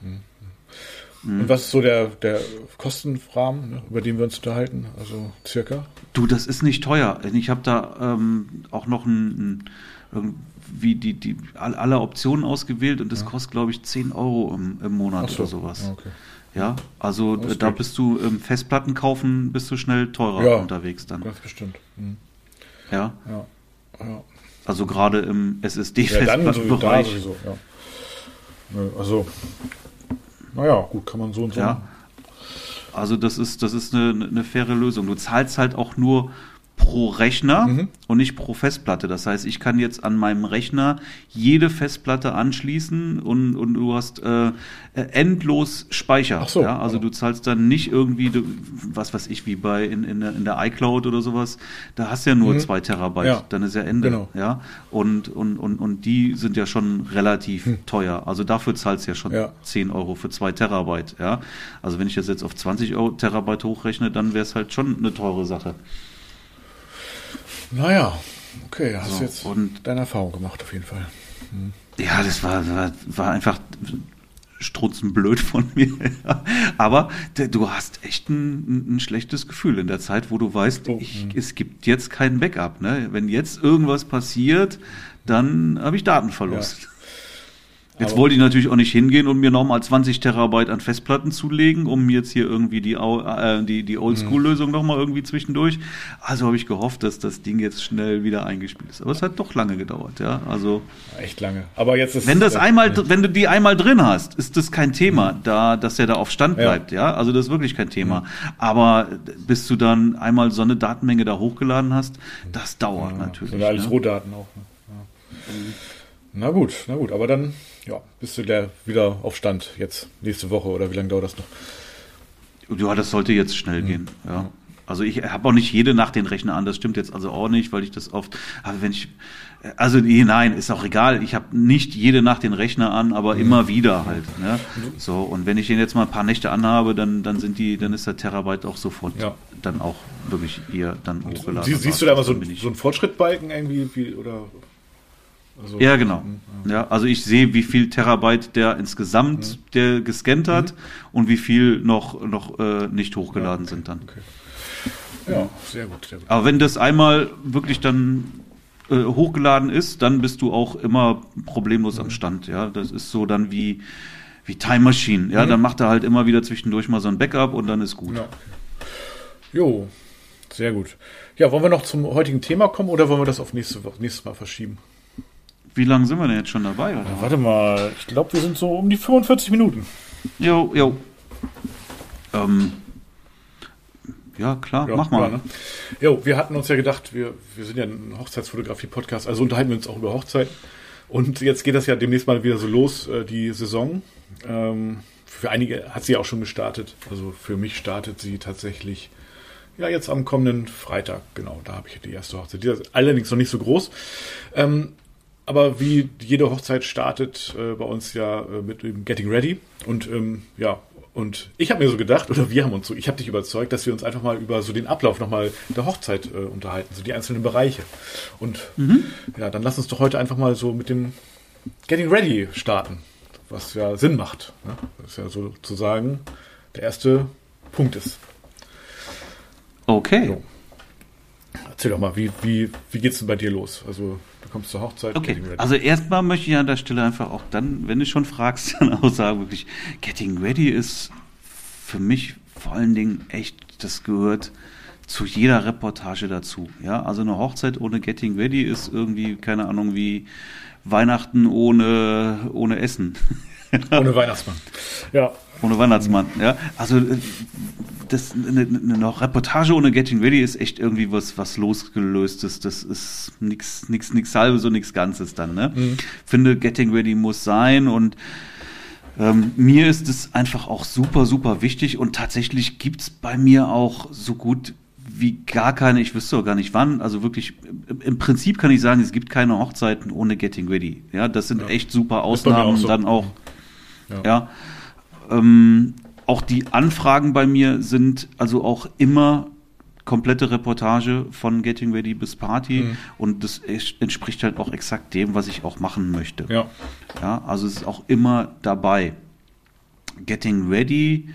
Und was ist so der, der Kostenrahmen, ne, über den wir uns unterhalten? Also circa? Du, das ist nicht teuer. Ich habe da ähm, auch noch ein, ein wie die, die alle Optionen ausgewählt und das ja. kostet, glaube ich, 10 Euro im, im Monat so. oder sowas. Okay. Ja, also da geht. bist du im Festplatten kaufen, bist du schnell teurer ja, unterwegs dann. Ganz bestimmt. Mhm. Ja? ja? Ja. Also gerade im SSD-Festplattenbereich. Ja, sowieso, ja. Also naja, gut, kann man so und so. Ja. Also das ist, das ist eine, eine faire Lösung. Du zahlst halt auch nur pro Rechner mhm. und nicht pro Festplatte. Das heißt, ich kann jetzt an meinem Rechner jede Festplatte anschließen und, und du hast äh, endlos Speicher. Ach so, ja? Also ja. du zahlst dann nicht irgendwie, was weiß ich, wie bei in, in, der, in der iCloud oder sowas, da hast du ja nur mhm. zwei Terabyte, ja. dann ist ja Ende. Genau. Ja? Und, und, und, und die sind ja schon relativ mhm. teuer. Also dafür zahlst du ja schon ja. 10 Euro für zwei Terabyte. Ja? Also wenn ich das jetzt auf 20 Euro, Terabyte hochrechne, dann wäre es halt schon eine teure Sache. Naja, okay, hast so, jetzt und deine Erfahrung gemacht auf jeden Fall. Hm. Ja, das war, war, war einfach strutzenblöd von mir. Aber du hast echt ein, ein, schlechtes Gefühl in der Zeit, wo du weißt, oh, ich, hm. es gibt jetzt kein Backup. Ne? Wenn jetzt irgendwas passiert, dann habe ich Datenverlust. Ja. Jetzt wollte ich natürlich auch nicht hingehen und mir nochmal 20 Terabyte an Festplatten zulegen, um jetzt hier irgendwie die, äh, die, die Oldschool-Lösung mhm. nochmal irgendwie zwischendurch. Also habe ich gehofft, dass das Ding jetzt schnell wieder eingespielt ist. Aber es hat doch lange gedauert, ja. Also. Echt lange. Aber jetzt ist. Wenn das einmal, ja. wenn du die einmal drin hast, ist das kein Thema, mhm. da, dass der da auf Stand bleibt, ja. ja? Also das ist wirklich kein Thema. Mhm. Aber bis du dann einmal so eine Datenmenge da hochgeladen hast, das dauert ja, natürlich. Sind alles ne? Rohdaten auch. Ne? Na gut, na gut, aber dann ja, bist du der wieder auf Stand jetzt nächste Woche oder wie lange dauert das noch? Ja, das sollte jetzt schnell mhm. gehen. Ja. Also ich habe auch nicht jede Nacht den Rechner an, das stimmt jetzt also auch nicht, weil ich das oft, aber wenn ich, also nein, ist auch egal, ich habe nicht jede Nacht den Rechner an, aber mhm. immer wieder halt. Ne? So, und wenn ich den jetzt mal ein paar Nächte anhabe, dann, dann sind die, dann ist der Terabyte auch sofort ja. dann auch wirklich eher dann hochgeladen. Sie, siehst du da mal so, so einen Fortschrittbalken irgendwie, wie, oder also, ja, genau. Ja. also ich sehe, wie viel Terabyte der insgesamt mhm. der gescannt hat mhm. und wie viel noch, noch äh, nicht hochgeladen ja, okay. sind dann. Okay. Ja, sehr gut, sehr gut. Aber wenn das einmal wirklich dann äh, hochgeladen ist, dann bist du auch immer problemlos mhm. am Stand. Ja, das ist so dann wie, wie Time Machine. Ja, mhm. dann macht er halt immer wieder zwischendurch mal so ein Backup und dann ist gut. Ja, okay. Jo, sehr gut. Ja, wollen wir noch zum heutigen Thema kommen oder wollen wir das auf nächste, nächstes Mal verschieben? Wie lange sind wir denn jetzt schon dabei? Oder? Warte mal, ich glaube, wir sind so um die 45 Minuten. Jo, jo. Ähm, ja, klar, ja, mach mal. Klar, ne? Jo, wir hatten uns ja gedacht, wir, wir sind ja ein Hochzeitsfotografie-Podcast, also unterhalten wir uns auch über Hochzeit. Und jetzt geht das ja demnächst mal wieder so los, äh, die Saison. Ähm, für einige hat sie auch schon gestartet. Also für mich startet sie tatsächlich ja jetzt am kommenden Freitag. Genau, da habe ich die erste Hochzeit. Die ist allerdings noch nicht so groß. Ähm, aber wie jede Hochzeit startet äh, bei uns ja äh, mit dem Getting Ready. Und ähm, ja, und ich habe mir so gedacht, oder wir haben uns so, ich habe dich überzeugt, dass wir uns einfach mal über so den Ablauf nochmal der Hochzeit äh, unterhalten, so die einzelnen Bereiche. Und mhm. ja, dann lass uns doch heute einfach mal so mit dem Getting Ready starten. was ja Sinn macht. Ne? Das ist ja sozusagen der erste Punkt ist. Okay. So. Erzähl doch mal, wie, wie, wie geht's denn bei dir los? Also, kommst zur Hochzeit. Okay, also erstmal möchte ich an der Stelle einfach auch dann, wenn du schon fragst, dann auch sagen, wirklich, Getting Ready ist für mich vor allen Dingen echt, das gehört zu jeder Reportage dazu. Ja, also eine Hochzeit ohne Getting Ready ist irgendwie, keine Ahnung, wie Weihnachten ohne, ohne Essen. ohne Weihnachtsmann. Ja. Ohne Weihnachtsmann, ja. Also äh, das eine, eine Reportage ohne Getting Ready ist echt irgendwie was was losgelöstes. Das ist nichts nichts nichts halbes und nichts ganzes dann, ne? Mhm. Finde Getting Ready muss sein und ähm, mir ist es einfach auch super, super wichtig und tatsächlich gibt's bei mir auch so gut wie gar keine, ich wüsste auch gar nicht wann, also wirklich, im Prinzip kann ich sagen, es gibt keine Hochzeiten ohne Getting Ready. Ja, das sind ja. echt super Ausnahmen, auch so. dann auch, ja. ja ähm, auch die Anfragen bei mir sind also auch immer komplette Reportage von Getting Ready bis Party mhm. und das entspricht halt auch exakt dem, was ich auch machen möchte. Ja. Ja, also es ist auch immer dabei. Getting Ready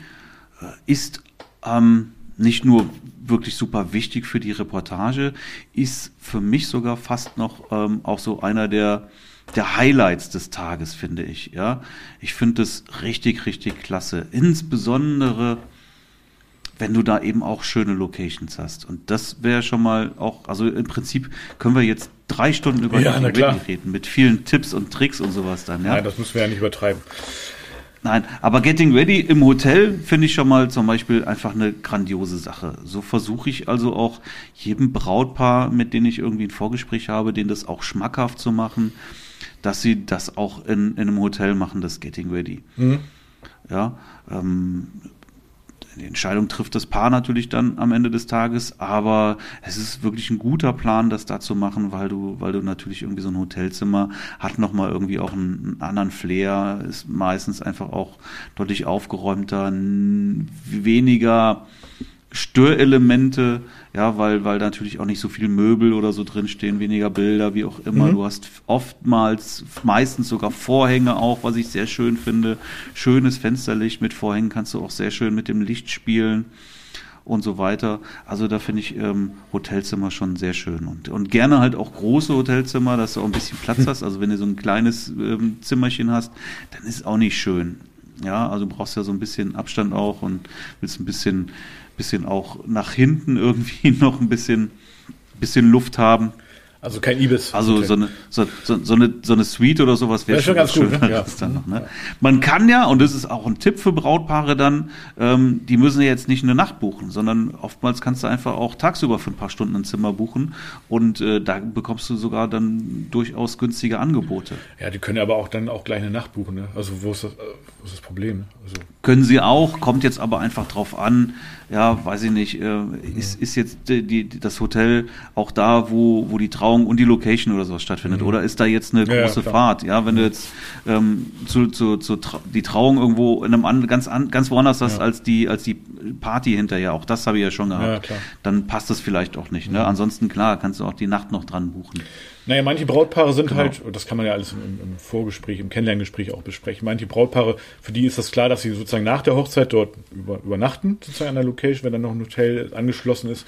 äh, ist ähm, nicht nur wirklich super wichtig für die Reportage, ist für mich sogar fast noch ähm, auch so einer der, der Highlights des Tages, finde ich. Ja, ich finde es richtig, richtig klasse. Insbesondere, wenn du da eben auch schöne Locations hast. Und das wäre schon mal auch, also im Prinzip können wir jetzt drei Stunden über ja, die reden, mit vielen Tipps und Tricks und sowas dann. Ja, Nein, das müssen wir ja nicht übertreiben. Nein, aber Getting Ready im Hotel finde ich schon mal zum Beispiel einfach eine grandiose Sache. So versuche ich also auch jedem Brautpaar, mit dem ich irgendwie ein Vorgespräch habe, denen das auch schmackhaft zu machen, dass sie das auch in, in einem Hotel machen, das Getting Ready. Mhm. Ja, ähm, die Entscheidung trifft das Paar natürlich dann am Ende des Tages, aber es ist wirklich ein guter Plan, das da zu machen, weil du, weil du natürlich irgendwie so ein Hotelzimmer hat nochmal irgendwie auch einen, einen anderen Flair, ist meistens einfach auch deutlich aufgeräumter, weniger Störelemente, ja, weil, weil natürlich auch nicht so viel Möbel oder so drinstehen, weniger Bilder, wie auch immer. Mhm. Du hast oftmals, meistens sogar Vorhänge auch, was ich sehr schön finde. Schönes Fensterlicht mit Vorhängen kannst du auch sehr schön mit dem Licht spielen und so weiter. Also da finde ich ähm, Hotelzimmer schon sehr schön und, und gerne halt auch große Hotelzimmer, dass du auch ein bisschen Platz hast. Also wenn du so ein kleines ähm, Zimmerchen hast, dann ist es auch nicht schön. Ja, also du brauchst ja so ein bisschen Abstand auch und willst ein bisschen bisschen auch nach hinten irgendwie noch ein bisschen, bisschen Luft haben. Also kein Ibis. Also so, eine, so, so, so, eine, so eine Suite oder sowas wäre schon, schon ganz schön. Gut, ne? ja. noch, ne? Man kann ja, und das ist auch ein Tipp für Brautpaare dann, ähm, die müssen ja jetzt nicht eine Nacht buchen, sondern oftmals kannst du einfach auch tagsüber für ein paar Stunden ein Zimmer buchen und äh, da bekommst du sogar dann durchaus günstige Angebote. Ja, die können aber auch dann auch gleich eine Nacht buchen. Ne? Also wo ist das, äh, wo ist das Problem? Also können sie auch, kommt jetzt aber einfach drauf an, ja, weiß ich nicht, äh, ist, ist jetzt die, die, das Hotel auch da, wo, wo die Trauung und die Location oder sowas stattfindet? Mhm. Oder ist da jetzt eine große ja, Fahrt? Ja, wenn du jetzt ähm, zu, zu, zu Tra die Trauung irgendwo in einem an, ganz, an, ganz woanders hast als die, als die Party hinterher, auch das habe ich ja schon gehabt, dann passt das vielleicht auch nicht. Ne? Ansonsten, klar, kannst du auch die Nacht noch dran buchen. Naja, manche Brautpaare sind genau. halt, das kann man ja alles im, im, Vorgespräch, im Kennenlerngespräch auch besprechen. Manche Brautpaare, für die ist das klar, dass sie sozusagen nach der Hochzeit dort über, übernachten, sozusagen an der Location, wenn dann noch ein Hotel angeschlossen ist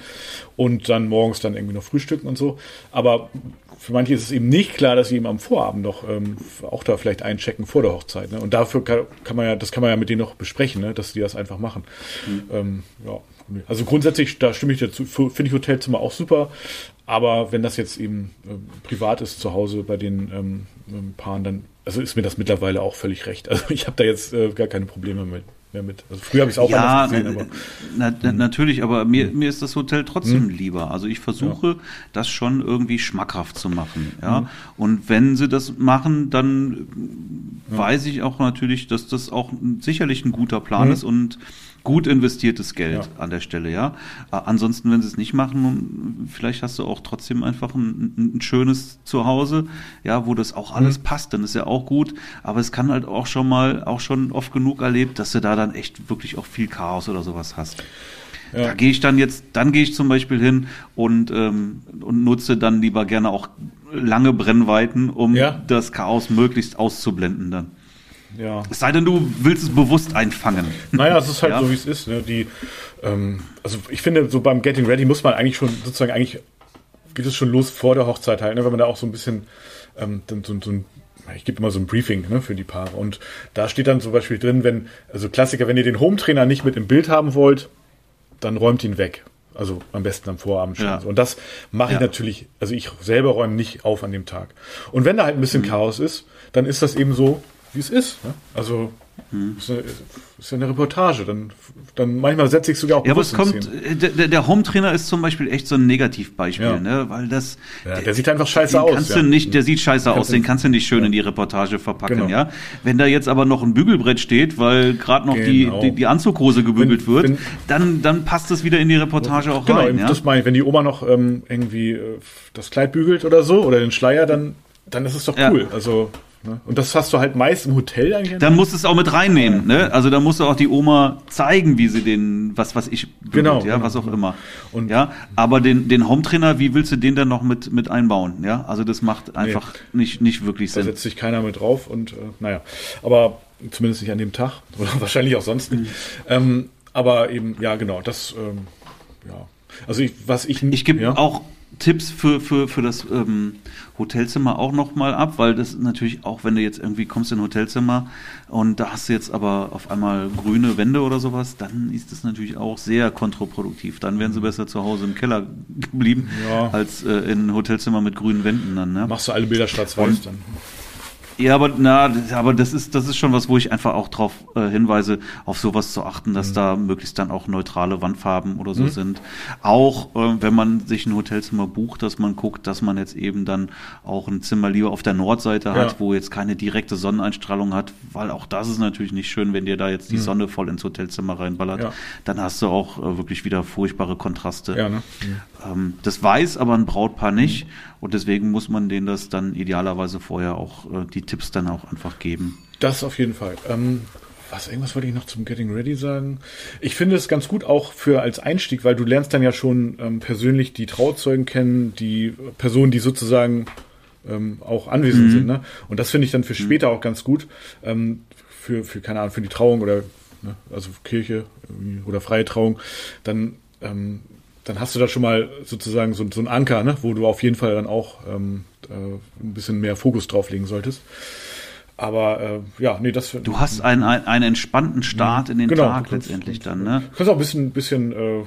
und dann morgens dann irgendwie noch frühstücken und so. Aber für manche ist es eben nicht klar, dass sie eben am Vorabend noch ähm, auch da vielleicht einchecken vor der Hochzeit. Ne? Und dafür kann, kann, man ja, das kann man ja mit denen noch besprechen, ne? dass die das einfach machen. Mhm. Ähm, ja. Also grundsätzlich, da stimme ich dazu, finde ich Hotelzimmer auch super. Aber wenn das jetzt eben äh, privat ist zu Hause bei den ähm, ähm, Paaren, dann also ist mir das mittlerweile auch völlig recht. Also ich habe da jetzt äh, gar keine Probleme mit, mehr mit. Also früher habe ich es auch ja, anders gesehen, aber na, na, natürlich, aber mir, mir ist das Hotel trotzdem hm. lieber. Also ich versuche ja. das schon irgendwie schmackhaft zu machen. Ja, hm. und wenn sie das machen, dann ja. weiß ich auch natürlich, dass das auch sicherlich ein guter Plan hm. ist und gut investiertes Geld ja. an der Stelle, ja. Äh, ansonsten, wenn sie es nicht machen, vielleicht hast du auch trotzdem einfach ein, ein schönes Zuhause, ja, wo das auch alles mhm. passt, dann ist ja auch gut. Aber es kann halt auch schon mal, auch schon oft genug erlebt, dass du da dann echt wirklich auch viel Chaos oder sowas hast. Ja. Da gehe ich dann jetzt, dann gehe ich zum Beispiel hin und, ähm, und nutze dann lieber gerne auch lange Brennweiten, um ja. das Chaos möglichst auszublenden dann. Ja. Es sei denn, du willst es bewusst einfangen. Naja, es ist halt ja. so, wie es ist. Ne? Die, ähm, also ich finde, so beim Getting Ready muss man eigentlich schon sozusagen eigentlich geht es schon los vor der Hochzeit halt, ne? wenn man da auch so ein bisschen ähm, so, so ein ich gebe immer so ein Briefing ne, für die Paare. Und da steht dann zum Beispiel drin, wenn, also Klassiker, wenn ihr den Home-Trainer nicht mit im Bild haben wollt, dann räumt ihn weg. Also am besten am Vorabend schon. Ja. Und das mache ich ja. natürlich, also ich selber räume nicht auf an dem Tag. Und wenn da halt ein bisschen mhm. Chaos ist, dann ist das eben so, wie es ist. Ne? Also hm. Ist, eine, ist ja eine Reportage. Dann, dann manchmal setze ich sogar auch Ja, aber es kommt, äh, der, der Home-Trainer ist zum Beispiel echt so ein Negativbeispiel, ja. ne? Weil das. Ja, der, der sieht einfach scheiße aus. Kannst ja. du nicht, der sieht scheiße aus, den kannst du nicht schön in die Reportage verpacken, genau. ja. Wenn da jetzt aber noch ein Bügelbrett steht, weil gerade noch genau. die, die, die Anzughose gebügelt wenn, wird, wenn, dann, dann passt das wieder in die Reportage auch genau, rein. Genau, das meine ich, wenn die Oma noch ähm, irgendwie äh, das Kleid bügelt oder so oder den Schleier, dann, dann ist es doch cool. Also Ne? Und das hast du halt meist im Hotel eigentlich. Dann musst du es auch mit reinnehmen, ne? Also da musst du auch die Oma zeigen, wie sie den, was, was ich, bügelt, genau, ja, genau. was auch immer. Und ja, aber den, den Home-Trainer, wie willst du den dann noch mit, mit einbauen, ja? Also das macht einfach nee, nicht, nicht wirklich Sinn. Da setzt sich keiner mit drauf und, äh, naja. Aber zumindest nicht an dem Tag oder wahrscheinlich auch sonst nicht. Mhm. Ähm, aber eben, ja, genau, das, ähm, ja. Also ich, was ich. Ich gebe ja. auch Tipps für, für, für das ähm, Hotelzimmer auch nochmal ab, weil das natürlich auch, wenn du jetzt irgendwie kommst in ein Hotelzimmer und da hast du jetzt aber auf einmal grüne Wände oder sowas, dann ist das natürlich auch sehr kontraproduktiv. Dann wären sie besser zu Hause im Keller geblieben, ja. als äh, in ein Hotelzimmer mit grünen Wänden dann. Ne? Machst du alle Bilder schwarz-weiß dann. Ja, aber na, aber das ist das ist schon was, wo ich einfach auch darauf äh, hinweise, auf sowas zu achten, dass mhm. da möglichst dann auch neutrale Wandfarben oder so mhm. sind. Auch äh, wenn man sich ein Hotelzimmer bucht, dass man guckt, dass man jetzt eben dann auch ein Zimmer lieber auf der Nordseite ja. hat, wo jetzt keine direkte Sonneneinstrahlung hat, weil auch das ist natürlich nicht schön, wenn dir da jetzt die mhm. Sonne voll ins Hotelzimmer reinballert. Ja. Dann hast du auch äh, wirklich wieder furchtbare Kontraste. Ja, ne? ähm, das weiß aber ein Brautpaar nicht mhm. Und deswegen muss man denen das dann idealerweise vorher auch äh, die Tipps dann auch einfach geben. Das auf jeden Fall. Ähm, was, irgendwas wollte ich noch zum Getting Ready sagen? Ich finde es ganz gut auch für als Einstieg, weil du lernst dann ja schon ähm, persönlich die Trauzeugen kennen, die Personen, die sozusagen ähm, auch anwesend mhm. sind. Ne? Und das finde ich dann für mhm. später mhm. auch ganz gut. Ähm, für, für, keine Ahnung, für die Trauung oder ne, also Kirche oder freie Trauung, dann ähm, dann hast du da schon mal sozusagen so, so einen Anker, ne, wo du auf jeden Fall dann auch ähm, äh, ein bisschen mehr Fokus drauflegen solltest. Aber äh, ja, nee, das. Du hast einen, einen, einen entspannten Start in den genau, Tag letztendlich dann, ne? Du kannst auch ein bisschen, bisschen äh,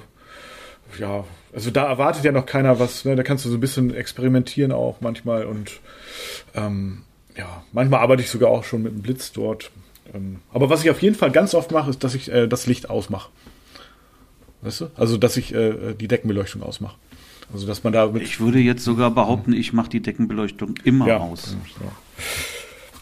ja, also da erwartet ja noch keiner was, ne? Da kannst du so ein bisschen experimentieren auch manchmal und ähm, ja, manchmal arbeite ich sogar auch schon mit einem Blitz dort. Ähm, aber was ich auf jeden Fall ganz oft mache, ist, dass ich äh, das Licht ausmache. Weißt du? Also, dass ich äh, die Deckenbeleuchtung ausmache. Also, dass man da Ich würde jetzt sogar behaupten, ich mache die Deckenbeleuchtung immer ja, aus. Ja.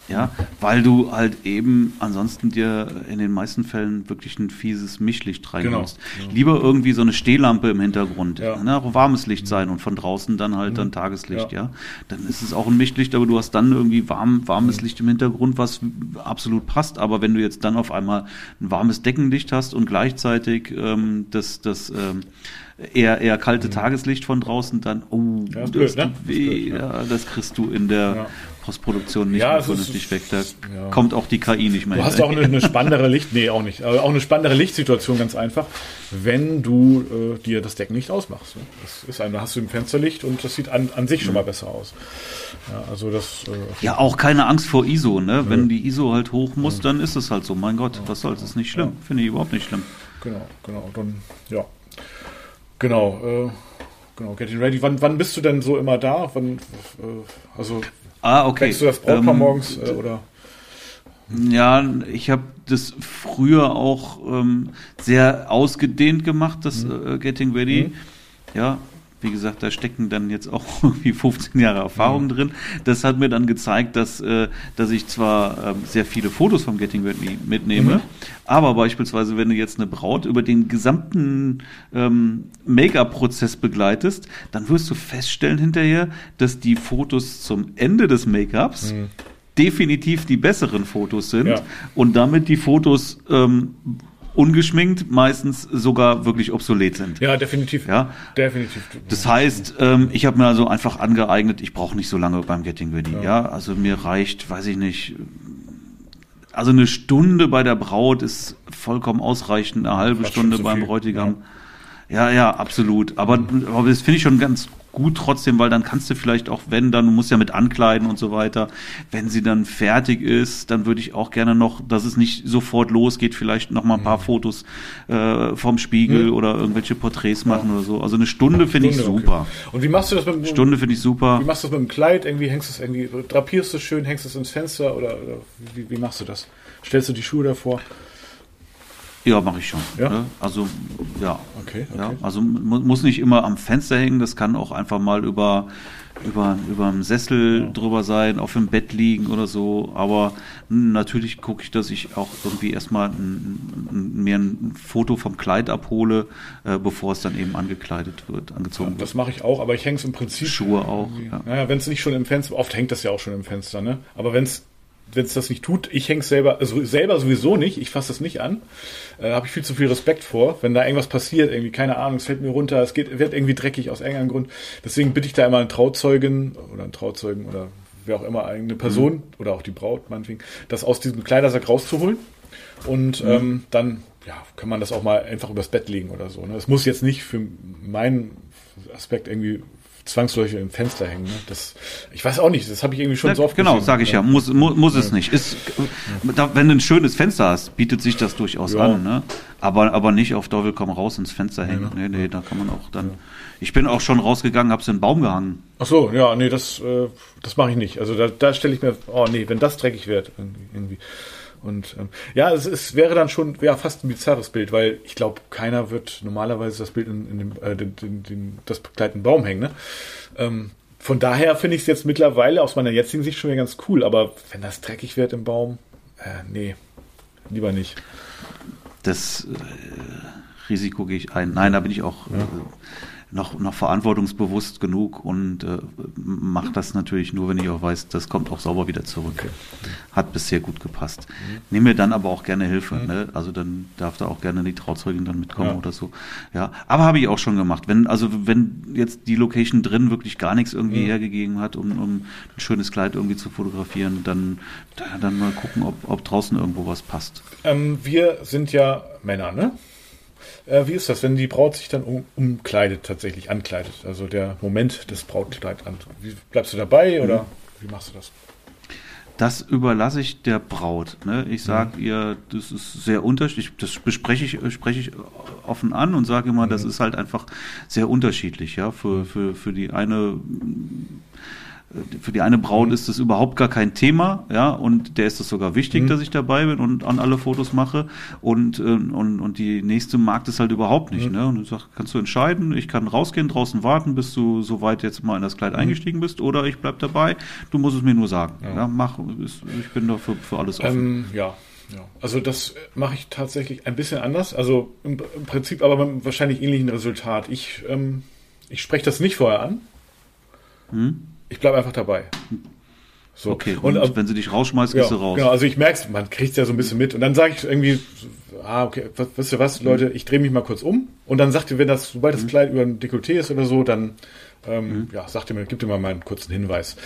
Ja, weil du halt eben ansonsten dir in den meisten Fällen wirklich ein fieses Mischlicht reinmachst. Genau, genau. Lieber irgendwie so eine Stehlampe im Hintergrund. Ja. Ne, auch warmes Licht sein und von draußen dann halt mhm. dann Tageslicht, ja. ja. Dann ist es auch ein Mischlicht, aber du hast dann irgendwie warm, warmes mhm. Licht im Hintergrund, was absolut passt. Aber wenn du jetzt dann auf einmal ein warmes Deckenlicht hast und gleichzeitig ähm, das, das ähm, eher, eher kalte mhm. Tageslicht von draußen, dann, oh, ja, das, blöd, ne? weh, das, ja, das kriegst du in der ja. Postproduktion nicht ja, mehr vernünftig weg. Da ja. kommt auch die KI nicht mehr Du hast auch eine, eine spannendere Licht, nee, auch nicht, aber auch eine spannendere Lichtsituation ganz einfach, wenn du äh, dir das Deckenlicht ausmachst. Ne? Das ist ein, da hast du im Fensterlicht und das sieht an, an sich schon mal besser aus. Ja, also das. Äh, ja, auch keine Angst vor ISO, ne? Wenn die ISO halt hoch muss, dann ist es halt so. Mein Gott, was soll's, ist nicht schlimm. Finde ich überhaupt nicht schlimm. Genau, genau. Dann, ja. Genau, äh, genau, Getting Ready. Wann, wann bist du denn so immer da? Wann, äh, also Ah, okay. Denkst du das Brautpaar ähm, morgens äh, oder? Ja, ich habe das früher auch ähm, sehr ausgedehnt gemacht, das mhm. äh, Getting Ready. Mhm. Ja, wie gesagt, da stecken dann jetzt auch irgendwie 15 Jahre Erfahrung mhm. drin. Das hat mir dann gezeigt, dass, äh, dass ich zwar ähm, sehr viele Fotos vom Getting Ready mitnehme, mhm. aber beispielsweise, wenn du jetzt eine Braut über den gesamten ähm, Make-up-Prozess begleitest, dann wirst du feststellen hinterher, dass die Fotos zum Ende des Make-ups mhm definitiv die besseren Fotos sind ja. und damit die Fotos ähm, ungeschminkt meistens sogar wirklich obsolet sind. Ja, definitiv. Ja, definitiv. Das heißt, ähm, ich habe mir also einfach angeeignet, ich brauche nicht so lange beim Getting Ready. Ja. ja, also mir reicht, weiß ich nicht, also eine Stunde bei der Braut ist vollkommen ausreichend, eine halbe Stunde beim viel. Bräutigam. Ja. ja, ja, absolut. Aber, aber das finde ich schon ganz gut trotzdem, weil dann kannst du vielleicht auch, wenn dann, du musst ja mit ankleiden und so weiter, wenn sie dann fertig ist, dann würde ich auch gerne noch, dass es nicht sofort losgeht, vielleicht noch mal ein paar mhm. Fotos äh, vom Spiegel mhm. oder irgendwelche Porträts machen ja. oder so. Also eine Stunde finde ich super. Okay. Und wie machst du das mit dem Stunde finde ich super. Wie machst du das mit dem Kleid? Irgendwie hängst du es irgendwie, drapierst du es schön, hängst du es ins Fenster oder, oder wie, wie machst du das? Stellst du die Schuhe davor? Ja, mache ich schon. Ja? Ne? Also ja. Okay, okay. Ja, also muss nicht immer am Fenster hängen, das kann auch einfach mal über über über einem Sessel ja. drüber sein, auf dem Bett liegen oder so. Aber natürlich gucke ich, dass ich auch irgendwie erstmal ein, ein, mir ein Foto vom Kleid abhole, äh, bevor es dann eben angekleidet wird, angezogen wird. Das mache ich auch, aber ich hänge es im Prinzip. Schuhe auch. Ja. Naja, wenn es nicht schon im Fenster, oft hängt das ja auch schon im Fenster, ne? Aber wenn es wenn es das nicht tut, ich hänge selber, also selber sowieso nicht, ich fasse das nicht an, äh, habe ich viel zu viel Respekt vor, wenn da irgendwas passiert, irgendwie, keine Ahnung, es fällt mir runter, es geht, wird irgendwie dreckig aus irgendeinem Grund. Deswegen bitte ich da immer einen Trauzeugin oder einen Trauzeugen oder wer auch immer, eine Person mhm. oder auch die Braut, meinetwegen, das aus diesem Kleidersack rauszuholen. Und mhm. ähm, dann ja, kann man das auch mal einfach übers Bett legen oder so. Ne? Es muss jetzt nicht für meinen Aspekt irgendwie zwangsläufig im Fenster hängen. Ne? Das, ich weiß auch nicht, das habe ich irgendwie schon ja, so oft Genau, sage ich ja, muss, muss, muss es nicht. Ist, da, wenn du ein schönes Fenster hast, bietet sich das durchaus ja. an. Ne? Aber, aber nicht auf Teufel komm raus ins Fenster hängen. Nee, nee, da kann man auch dann. Ich bin auch schon rausgegangen, habe es in den Baum gehangen. Ach so, ja, nee, das, äh, das mache ich nicht. Also da, da stelle ich mir, oh nee, wenn das dreckig wird, irgendwie. Und ähm, ja, es, es wäre dann schon ja, fast ein bizarres Bild, weil ich glaube, keiner wird normalerweise das Bild in, in dem, äh, den, den, den, das begleitenden Baum hängen. Ne? Ähm, von daher finde ich es jetzt mittlerweile aus meiner jetzigen Sicht schon wieder ganz cool, aber wenn das dreckig wird im Baum, äh, nee, lieber nicht. Das äh, Risiko gehe ich ein. Nein, da bin ich auch. Ja. Noch, noch verantwortungsbewusst genug und äh, mache das natürlich nur, wenn ich auch weiß, das kommt auch sauber wieder zurück. Hat bisher gut gepasst. Mhm. Nehme mir dann aber auch gerne Hilfe. Mhm. Ne? Also dann darf da auch gerne die Trauzeugin dann mitkommen ja. oder so. Ja, aber habe ich auch schon gemacht. Wenn also wenn jetzt die Location drin wirklich gar nichts irgendwie mhm. hergegeben hat, um, um ein schönes Kleid irgendwie zu fotografieren, dann dann mal gucken, ob, ob draußen irgendwo was passt. Ähm, wir sind ja Männer, ne? Äh, wie ist das, wenn die Braut sich dann um, umkleidet, tatsächlich ankleidet? Also der Moment des Brautkleids an. Wie, bleibst du dabei oder mhm. wie machst du das? Das überlasse ich der Braut. Ne? Ich sage mhm. ihr, das ist sehr unterschiedlich. Das bespreche ich, spreche ich offen an und sage immer, mhm. das ist halt einfach sehr unterschiedlich. Ja, für, für, für die eine für die eine Braut ist das überhaupt gar kein Thema, ja, und der ist es sogar wichtig, mhm. dass ich dabei bin und an alle Fotos mache. Und, äh, und, und die nächste mag das halt überhaupt nicht, mhm. ne? Und du sagst, kannst du entscheiden, ich kann rausgehen, draußen warten, bis du soweit jetzt mal in das Kleid mhm. eingestiegen bist, oder ich bleib dabei, du musst es mir nur sagen. Ja, ja mach, ich bin dafür für alles offen. Ähm, ja. Ja, also das mache ich tatsächlich ein bisschen anders. Also im, im Prinzip aber mit wahrscheinlich ähnlichen Resultat. Ich, ähm, ich spreche das nicht vorher an. Hm? Ich bleibe einfach dabei. So. Okay, und, und äh, wenn sie dich rausschmeißt, gehst ja, du raus. Genau, also ich merke es, man kriegt es ja so ein bisschen mit. Und dann sage ich irgendwie, ah, okay, was, wisst ihr was, Leute, ich drehe mich mal kurz um. Und dann sagt ihr, wenn das, sobald das mhm. Kleid über ein Dekolleté ist oder so, dann ähm, mhm. ja, sagt ihr mir, gibt ihr mal einen kurzen Hinweis.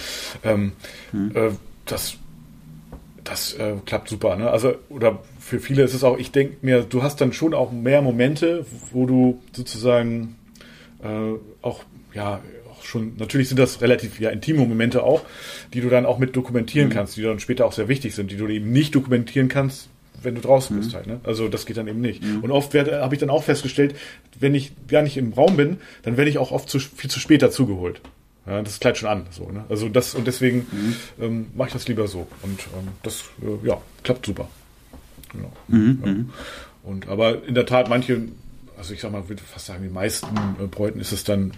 Ähm, mhm. äh, das das äh, klappt super. Ne? Also, oder für viele ist es auch, ich denke mir, du hast dann schon auch mehr Momente, wo du sozusagen äh, auch ja schon, natürlich sind das relativ ja, intime Momente auch, die du dann auch mit dokumentieren mhm. kannst, die dann später auch sehr wichtig sind, die du eben nicht dokumentieren kannst, wenn du draußen mhm. bist halt. Ne? Also das geht dann eben nicht. Mhm. Und oft habe ich dann auch festgestellt, wenn ich gar nicht im Raum bin, dann werde ich auch oft zu, viel zu spät dazugeholt. Ja, das Kleid schon an. So, ne? Also das und deswegen mhm. ähm, mache ich das lieber so. Und ähm, das äh, ja, klappt super. Genau. Mhm. Ja. Mhm. Und aber in der Tat, manche, also ich sag mal, würde fast sagen, die meisten äh, Bräuten ist es dann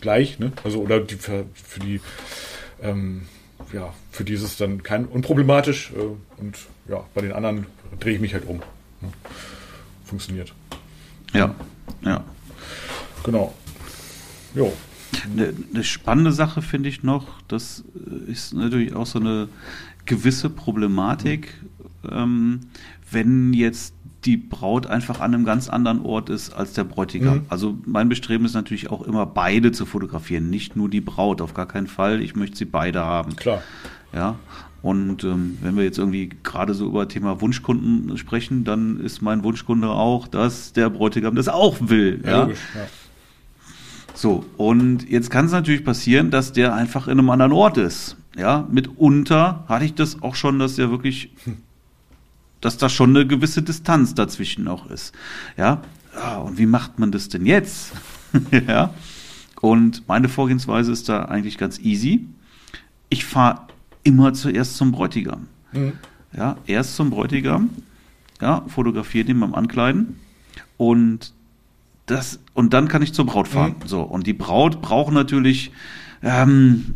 gleich, ne? Also oder die für, für die ähm, ja, für dieses dann kein unproblematisch äh, und ja, bei den anderen drehe ich mich halt um. Ne? Funktioniert. Ja, ja. Genau. Jo. Eine, eine spannende Sache finde ich noch, das ist natürlich auch so eine gewisse Problematik, mhm. ähm, wenn jetzt die Braut einfach an einem ganz anderen Ort ist als der Bräutigam. Mhm. Also mein Bestreben ist natürlich auch immer beide zu fotografieren, nicht nur die Braut, auf gar keinen Fall. Ich möchte sie beide haben. Klar. Ja. Und ähm, wenn wir jetzt irgendwie gerade so über Thema Wunschkunden sprechen, dann ist mein Wunschkunde auch, dass der Bräutigam das auch will. Ja. ja? Logisch, ja. So, und jetzt kann es natürlich passieren, dass der einfach in einem anderen Ort ist. Ja, mitunter hatte ich das auch schon, dass der wirklich, dass da schon eine gewisse Distanz dazwischen auch ist. Ja, ja und wie macht man das denn jetzt? ja, und meine Vorgehensweise ist da eigentlich ganz easy. Ich fahre immer zuerst zum Bräutigam. Mhm. Ja, erst zum Bräutigam, ja, fotografiere den beim Ankleiden und das und dann kann ich zur Braut fahren. Mhm. So und die Braut braucht natürlich ähm,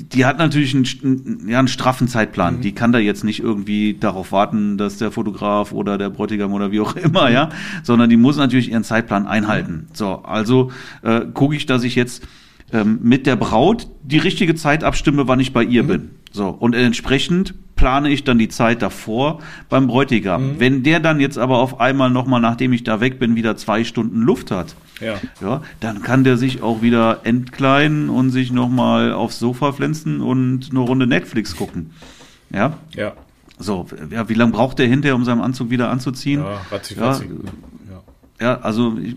die hat natürlich einen, ja, einen straffen Zeitplan. Mhm. Die kann da jetzt nicht irgendwie darauf warten, dass der Fotograf oder der Bräutigam oder wie auch immer, ja, sondern die muss natürlich ihren Zeitplan einhalten. So, also äh, gucke ich, dass ich jetzt ähm, mit der Braut die richtige Zeit abstimme, wann ich bei ihr mhm. bin. So, und entsprechend plane ich dann die Zeit davor beim Bräutigam. Mhm. Wenn der dann jetzt aber auf einmal nochmal, nachdem ich da weg bin, wieder zwei Stunden Luft hat, ja. ja dann kann der sich auch wieder entkleiden und sich nochmal aufs Sofa pflanzen und eine Runde Netflix gucken. Ja? Ja. So, ja, wie lange braucht der hinterher, um seinen Anzug wieder anzuziehen? Ja, ratzi, ratzi. Ja, ja, also ich,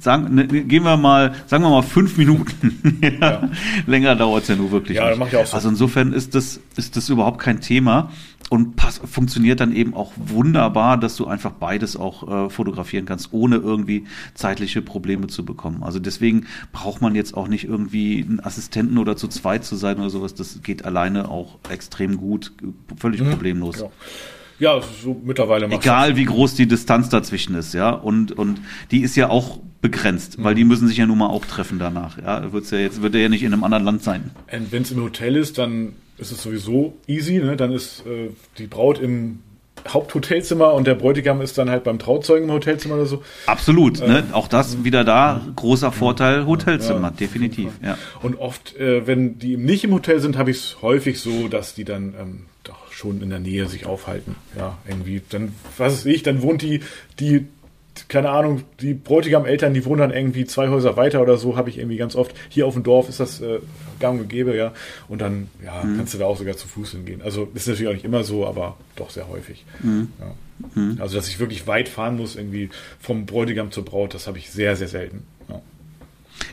sagen, ne, gehen wir mal, sagen wir mal fünf Minuten. ja. Ja. Länger dauert es ja nur wirklich. Ja, nicht. macht ja auch so. Also insofern ist das, ist das überhaupt kein Thema und pass, funktioniert dann eben auch wunderbar, dass du einfach beides auch äh, fotografieren kannst, ohne irgendwie zeitliche Probleme zu bekommen. Also deswegen braucht man jetzt auch nicht irgendwie einen Assistenten oder zu zweit zu sein oder sowas. Das geht alleine auch extrem gut, völlig mhm. problemlos. Ja. Ja, so mittlerweile Egal wie groß die Distanz dazwischen ist, ja. Und, und die ist ja auch begrenzt, mhm. weil die müssen sich ja nun mal auch treffen danach. Ja, wird's ja jetzt wird er ja nicht in einem anderen Land sein. Und wenn es im Hotel ist, dann ist es sowieso easy, ne? Dann ist äh, die Braut im Haupthotelzimmer und der Bräutigam ist dann halt beim Trauzeugen im Hotelzimmer oder so. Absolut, ne? äh, ne? auch das wieder da, großer Vorteil, Hotelzimmer, ja, definitiv. Ja. Und oft, äh, wenn die nicht im Hotel sind, habe ich es häufig so, dass die dann ähm, doch schon in der Nähe sich aufhalten. Ja, irgendwie. Dann, was weiß ich, dann wohnt die, die, keine Ahnung, die Bräutigam-Eltern, die wohnen dann irgendwie zwei Häuser weiter oder so, habe ich irgendwie ganz oft. Hier auf dem Dorf ist das äh, gang und gäbe, ja. Und dann, ja, mhm. kannst du da auch sogar zu Fuß hingehen. Also ist natürlich auch nicht immer so, aber doch sehr häufig. Mhm. Ja. Mhm. Also, dass ich wirklich weit fahren muss, irgendwie vom Bräutigam zur Braut, das habe ich sehr, sehr selten. Ja.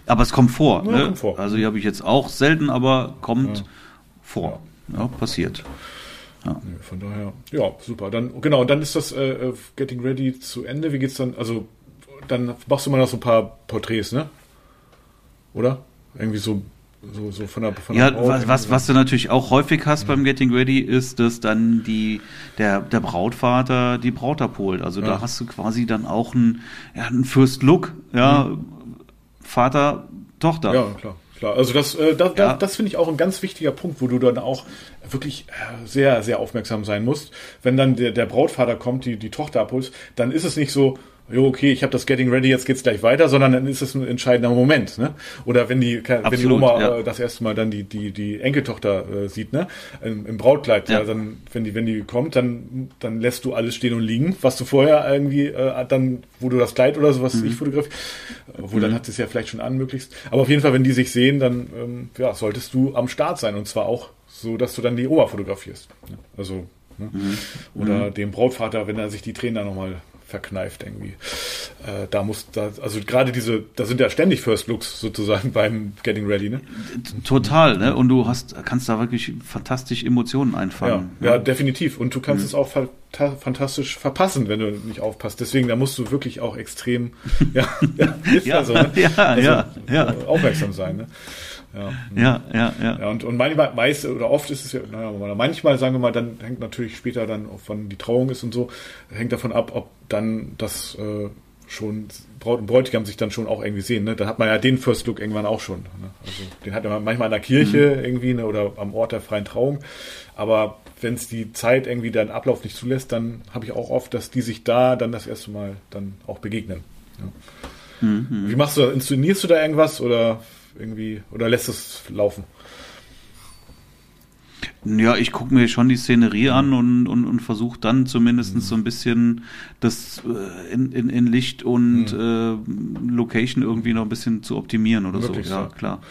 Aber es kommt vor, ja, ne? kommt vor. Also, die habe ich jetzt auch selten, aber kommt vor. Ja, passiert. Ja. Von daher, ja, super. Dann, genau, dann ist das äh, äh, Getting Ready zu Ende. Wie geht's dann? Also, dann machst du mal noch so ein paar Porträts, ne? Oder? Irgendwie so, so, so von der, von Ja, was, was, was du natürlich auch häufig hast ja. beim Getting Ready, ist, dass dann die, der, der Brautvater die Braut abholt. Also ja. da hast du quasi dann auch einen, ja, einen First Look, ja, mhm. Vater, Tochter. Ja, klar. Klar, also das, äh, das, ja. das, das finde ich auch ein ganz wichtiger Punkt, wo du dann auch wirklich äh, sehr, sehr aufmerksam sein musst. Wenn dann der, der Brautvater kommt, die, die Tochter abholst, dann ist es nicht so, jo, okay, ich habe das Getting Ready, jetzt geht's gleich weiter, sondern dann ist es ein entscheidender Moment, ne? Oder wenn die, Absolut, wenn die Oma ja. äh, das erste Mal dann die die die Enkeltochter äh, sieht, ne? Im, im Brautkleid, ja. ja. dann wenn die wenn die kommt, dann dann lässt du alles stehen und liegen, was du vorher irgendwie äh, dann, wo du das Kleid oder sowas mhm. ich fotografiere, obwohl mhm. dann hat es ja vielleicht schon an möglichst. Aber auf jeden Fall, wenn die sich sehen, dann ähm, ja solltest du am Start sein und zwar auch so, dass du dann die Oma fotografierst. Ne? Also ne? Mhm. Oder mhm. dem Brautvater, wenn er sich die Tränen dann nochmal verkneift irgendwie. Äh, da muss da, also gerade diese, da sind ja ständig First Looks sozusagen beim Getting Ready, ne? Total, ne? Und du hast, kannst da wirklich fantastisch Emotionen einfangen. Ja, ja, ja. definitiv. Und du kannst mhm. es auch fantastisch verpassen, wenn du nicht aufpasst. Deswegen, da musst du wirklich auch extrem, ja, ja, ja, so, ne? ja, also, ja, ja. aufmerksam sein, ne? Ja, ja, ja. ja. ja und, und manchmal, meist oder oft ist es ja, naja, manchmal sagen wir mal, dann hängt natürlich später dann, wann die Trauung ist und so, hängt davon ab, ob dann das äh, schon Braut und Bräutigam sich dann schon auch irgendwie sehen. Ne? Da hat man ja den First Look irgendwann auch schon. Ne? Also den hat man manchmal in der Kirche mhm. irgendwie ne? oder am Ort der freien Trauung. Aber wenn es die Zeit irgendwie den Ablauf nicht zulässt, dann habe ich auch oft, dass die sich da dann das erste Mal dann auch begegnen. Ja. Mhm. Wie machst du, inszenierst du da irgendwas oder irgendwie oder lässt es laufen? Ja, ich gucke mir schon die Szenerie an und, und, und versuche dann zumindest mhm. so ein bisschen das äh, in, in, in Licht und mhm. äh, Location irgendwie noch ein bisschen zu optimieren oder Wirklich so. Ja, so. klar.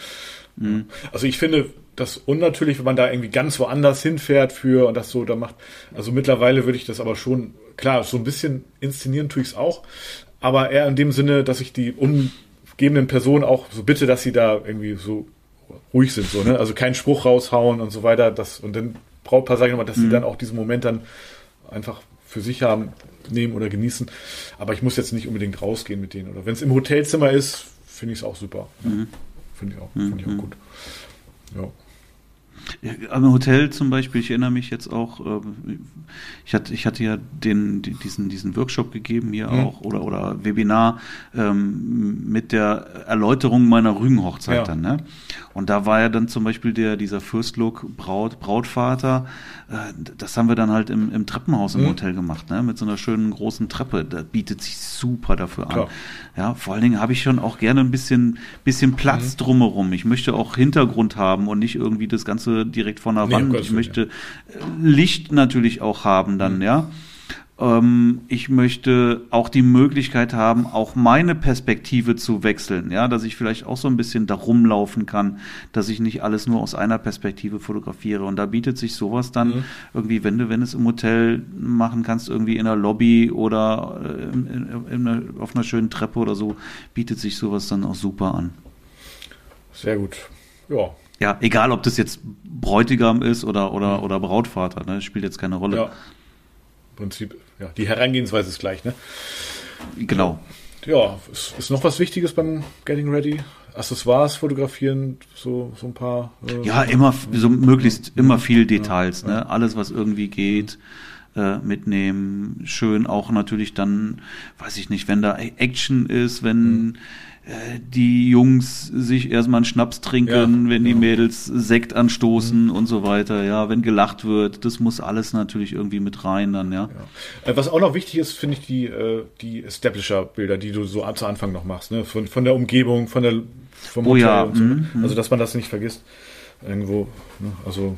Mhm. Also ich finde, das unnatürlich, wenn man da irgendwie ganz woanders hinfährt für und das so da macht. Also mittlerweile würde ich das aber schon, klar, so ein bisschen inszenieren tue ich es auch, aber eher in dem Sinne, dass ich die umgebenden Personen auch so bitte, dass sie da irgendwie so ruhig sind, so, ne? Also keinen Spruch raushauen und so weiter, das, und dann Brautpaar sage ich nochmal, dass mhm. sie dann auch diesen Moment dann einfach für sich haben, nehmen oder genießen. Aber ich muss jetzt nicht unbedingt rausgehen mit denen. Oder wenn es im Hotelzimmer ist, finde ich es auch super. Mhm. Finde ich auch, mhm. finde ich auch gut. Ja. Ja, am Hotel zum Beispiel, ich erinnere mich jetzt auch, äh, ich hatte, ich hatte ja den, diesen, diesen Workshop gegeben hier mhm. auch oder, oder Webinar ähm, mit der Erläuterung meiner Rügenhochzeit ja. dann. Ne? Und da war ja dann zum Beispiel der, dieser First Look Braut, Brautvater, äh, das haben wir dann halt im, im Treppenhaus im mhm. Hotel gemacht, ne? mit so einer schönen großen Treppe. Das bietet sich super dafür Klar. an. Ja, vor allen Dingen habe ich schon auch gerne ein bisschen, bisschen Platz mhm. drumherum. Ich möchte auch Hintergrund haben und nicht irgendwie das Ganze direkt von der nee, Wand. Ich möchte ja. Licht natürlich auch haben dann, mhm. ja. Ähm, ich möchte auch die Möglichkeit haben, auch meine Perspektive zu wechseln, ja, dass ich vielleicht auch so ein bisschen da rumlaufen kann, dass ich nicht alles nur aus einer Perspektive fotografiere. Und da bietet sich sowas dann mhm. irgendwie, wenn du, wenn es im Hotel machen kannst, irgendwie in der Lobby oder äh, in, in, in, auf einer schönen Treppe oder so, bietet sich sowas dann auch super an. Sehr gut. Ja. Ja, egal ob das jetzt Bräutigam ist oder, oder, mhm. oder Brautvater, ne? spielt jetzt keine Rolle. Ja. Prinzip, ja, die Herangehensweise ist gleich, ne? Genau. Ja, ist, ist noch was Wichtiges beim Getting Ready? Accessoires fotografieren, so, so ein paar. Äh, ja, immer, so möglichst immer viel Details, ja, ne? Alles, was irgendwie geht, äh, mitnehmen. Schön auch natürlich dann, weiß ich nicht, wenn da Action ist, wenn. Mhm die Jungs sich erstmal einen Schnaps trinken, ja, wenn die ja. Mädels Sekt anstoßen mhm. und so weiter, ja, wenn gelacht wird, das muss alles natürlich irgendwie mit rein dann, ja. ja. Äh, was auch noch wichtig ist, finde ich die, äh, die Establisher-Bilder, die du so zu Anfang noch machst, ne, von, von der Umgebung, von der, vom oh, Hotel ja. und so. Ne? Mhm. Also, dass man das nicht vergisst. Irgendwo, ne? also,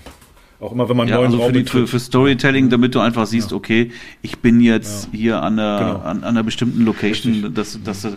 auch immer, wenn man ja, neuen also Raum für, die, für, für, Storytelling, damit du einfach siehst, ja. okay, ich bin jetzt ja. hier an einer, genau. an, an, einer bestimmten Location, dass, dass,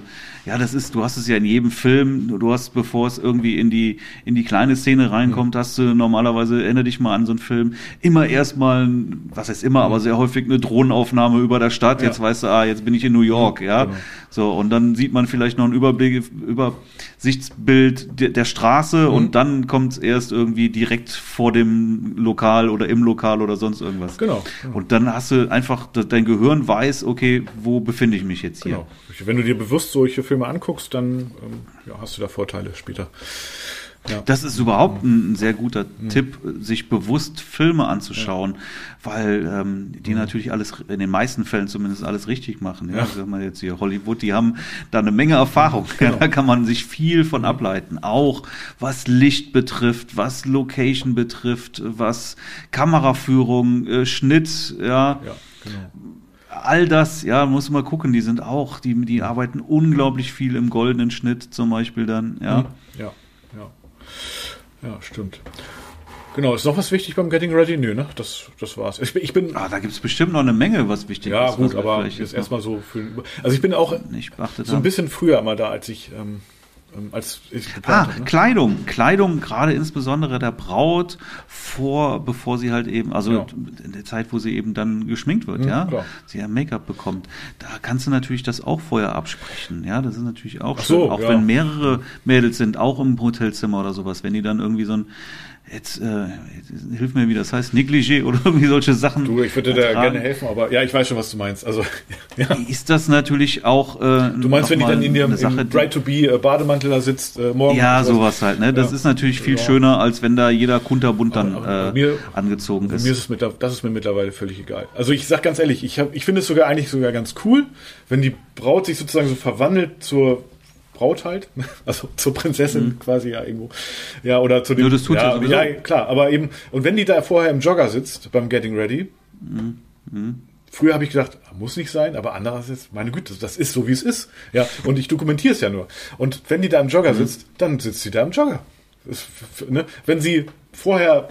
ja, das ist, du hast es ja in jedem Film, du hast, bevor es irgendwie in die, in die kleine Szene reinkommt, mhm. hast du normalerweise, erinnere dich mal an so einen Film, immer erstmal, was heißt immer, aber sehr häufig eine Drohnenaufnahme über der Stadt, jetzt weißt du, ah, jetzt bin ich in New York, ja. Genau. So, und dann sieht man vielleicht noch einen Überblick, Übersichtsbild der, der Straße mhm. und dann kommt es erst irgendwie direkt vor dem Lokal oder im Lokal oder sonst irgendwas. Genau. genau. Und dann hast du einfach, dein Gehirn weiß, okay, wo befinde ich mich jetzt hier? Genau. Wenn du dir bewusst solche Filme anguckst, dann ähm, ja, hast du da Vorteile später. Ja. Das ist überhaupt ein sehr guter mhm. Tipp, sich bewusst Filme anzuschauen, ja. weil ähm, die mhm. natürlich alles, in den meisten Fällen zumindest alles richtig machen. Ja, ja. sag mal jetzt hier Hollywood, die haben da eine Menge Erfahrung. Genau. Da kann man sich viel von ableiten. Auch was Licht betrifft, was Location betrifft, was Kameraführung, äh, Schnitt, ja. ja genau all das, ja, muss man gucken, die sind auch, die, die arbeiten unglaublich viel im goldenen Schnitt zum Beispiel dann, ja. Ja, ja. Ja, stimmt. Genau, ist noch was wichtig beim Getting Ready? Nö, ne? Das, das war's. Ich bin, ich bin ah, da gibt's bestimmt noch eine Menge, was wichtig ja, ist. Ja, gut, aber jetzt erstmal so für, also ich bin auch so ein bisschen früher mal da, als ich ähm, als ich ah, habe, ne? Kleidung, Kleidung, gerade insbesondere der Braut vor, bevor sie halt eben, also ja. in der Zeit, wo sie eben dann geschminkt wird, mhm, ja, klar. sie ja Make-up bekommt, da kannst du natürlich das auch vorher absprechen, ja, das ist natürlich auch so, schön, auch ja. wenn mehrere Mädels sind, auch im Hotelzimmer oder sowas, wenn die dann irgendwie so ein jetzt, äh, jetzt hilf mir, wie das heißt, Negligé oder irgendwie solche Sachen. Du, ich würde dir da gerne helfen, aber ja, ich weiß schon, was du meinst. Also, ja. Ist das natürlich auch. Äh, du meinst, wenn die dann in ihrem Bright-to-be äh, Bademantel da sitzt, äh, morgen. Ja, sowas halt, ne? Das ja. ist natürlich viel ja. schöner, als wenn da jeder kunterbunt dann aber, aber äh, mir, angezogen ist. Mir ist es mit, das ist mir mittlerweile völlig egal. Also ich sag ganz ehrlich, ich, hab, ich finde es sogar eigentlich sogar ganz cool, wenn die Braut sich sozusagen so verwandelt zur Braut halt, also zur Prinzessin mhm. quasi ja irgendwo. Ja, oder zu dem. Ja, das tut ja, ja, klar, aber eben, und wenn die da vorher im Jogger sitzt beim Getting Ready, mhm. Mhm. früher habe ich gedacht, muss nicht sein, aber andererseits, meine Güte, das ist so, wie es ist. Ja, und ich dokumentiere es ja nur. Und wenn die da im Jogger mhm. sitzt, dann sitzt sie da im Jogger. Das, ne? Wenn sie vorher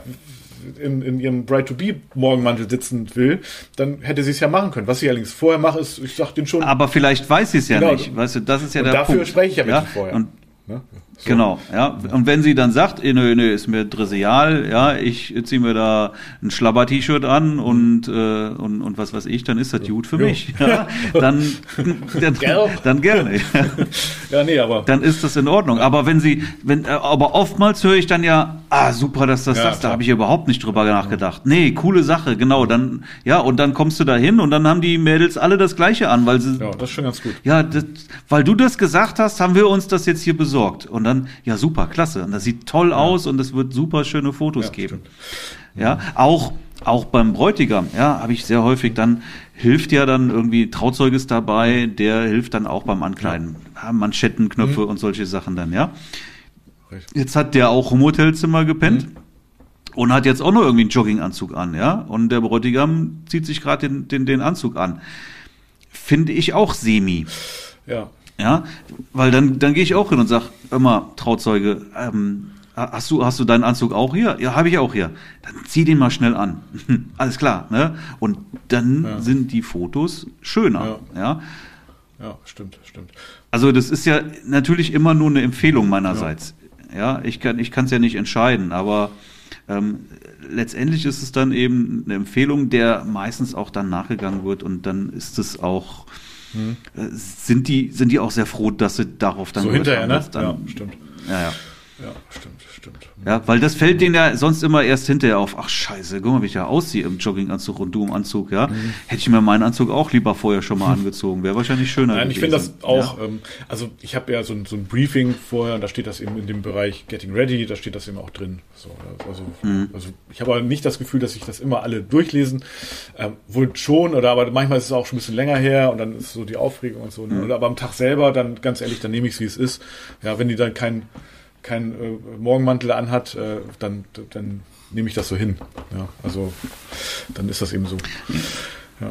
in, in ihrem Bright-to-Be-Morgenmantel sitzen will, dann hätte sie es ja machen können. Was sie allerdings vorher macht, ist, ich sag den schon. Aber vielleicht weiß sie es ja genau, nicht. Weißt du, das ist ja der dafür Punkt. spreche ich ja mit ja? vorher. Und, ne? So. Genau, ja. Und wenn sie dann sagt, eh, nö, nö, ist mir dressial, ja, ich ziehe mir da ein Schlabber-T-Shirt an und, äh, und, und was weiß ich, dann ist das gut für jo. mich. Ja, dann, dann, dann gerne. ja, nee, aber. Dann ist das in Ordnung. Aber wenn sie, wenn, äh, aber oftmals höre ich dann ja, ah, super, dass das ja, sagst, da habe ich überhaupt nicht drüber nachgedacht. Nee, coole Sache, genau. Dann, ja, und dann kommst du da hin und dann haben die Mädels alle das Gleiche an, weil sie. Ja, das ist schon ganz gut. Ja, das, weil du das gesagt hast, haben wir uns das jetzt hier besorgt. Und dann, ja, super, klasse. Und das sieht toll ja. aus und es wird super schöne Fotos ja, geben. Stimmt. Ja, auch, auch beim Bräutigam, ja, habe ich sehr häufig dann, hilft ja dann irgendwie Trauzeug ist dabei, der hilft dann auch beim Ankleiden. Ja. Manschettenknöpfe mhm. und solche Sachen dann, ja. Jetzt hat der auch im Hotelzimmer gepennt. Mhm und hat jetzt auch noch irgendwie einen Jogginganzug an, ja. Und der Bräutigam zieht sich gerade den, den, den Anzug an. Finde ich auch semi. Ja. Ja, weil dann, dann gehe ich auch hin und sag, immer, Trauzeuge, ähm, hast du, hast du deinen Anzug auch hier? Ja, habe ich auch hier. Dann zieh den mal schnell an. Alles klar, ne? Und dann ja. sind die Fotos schöner, ja. ja. Ja, stimmt, stimmt. Also das ist ja natürlich immer nur eine Empfehlung meinerseits. Ja, ja ich kann ich kann es ja nicht entscheiden, aber ähm, letztendlich ist es dann eben eine Empfehlung, der meistens auch dann nachgegangen wird und dann ist es auch hm. sind die sind die auch sehr froh, dass sie darauf dann so hinterher, ne? Dann, ja, stimmt. Ja, ja. Ja, stimmt, stimmt. Ja, weil das fällt denen ja sonst immer erst hinterher auf. Ach scheiße, guck mal, wie ich ja aussehe im Jogginganzug und du im Anzug, ja. Mhm. Hätte ich mir meinen Anzug auch lieber vorher schon mal angezogen. Wäre wahrscheinlich schöner Nein, gewesen. ich finde das auch, ja. ähm, also ich habe ja so ein, so ein Briefing vorher und da steht das eben in dem Bereich Getting Ready, da steht das eben auch drin. So, also, mhm. also ich habe aber nicht das Gefühl, dass ich das immer alle durchlesen. Ähm, wohl schon, oder aber manchmal ist es auch schon ein bisschen länger her und dann ist so die Aufregung und so. Mhm. Aber am Tag selber, dann ganz ehrlich, dann nehme ich es, wie es ist. Ja, wenn die dann kein kein äh, Morgenmantel anhat, äh, dann, dann nehme ich das so hin. Ja, also dann ist das eben so. Ja.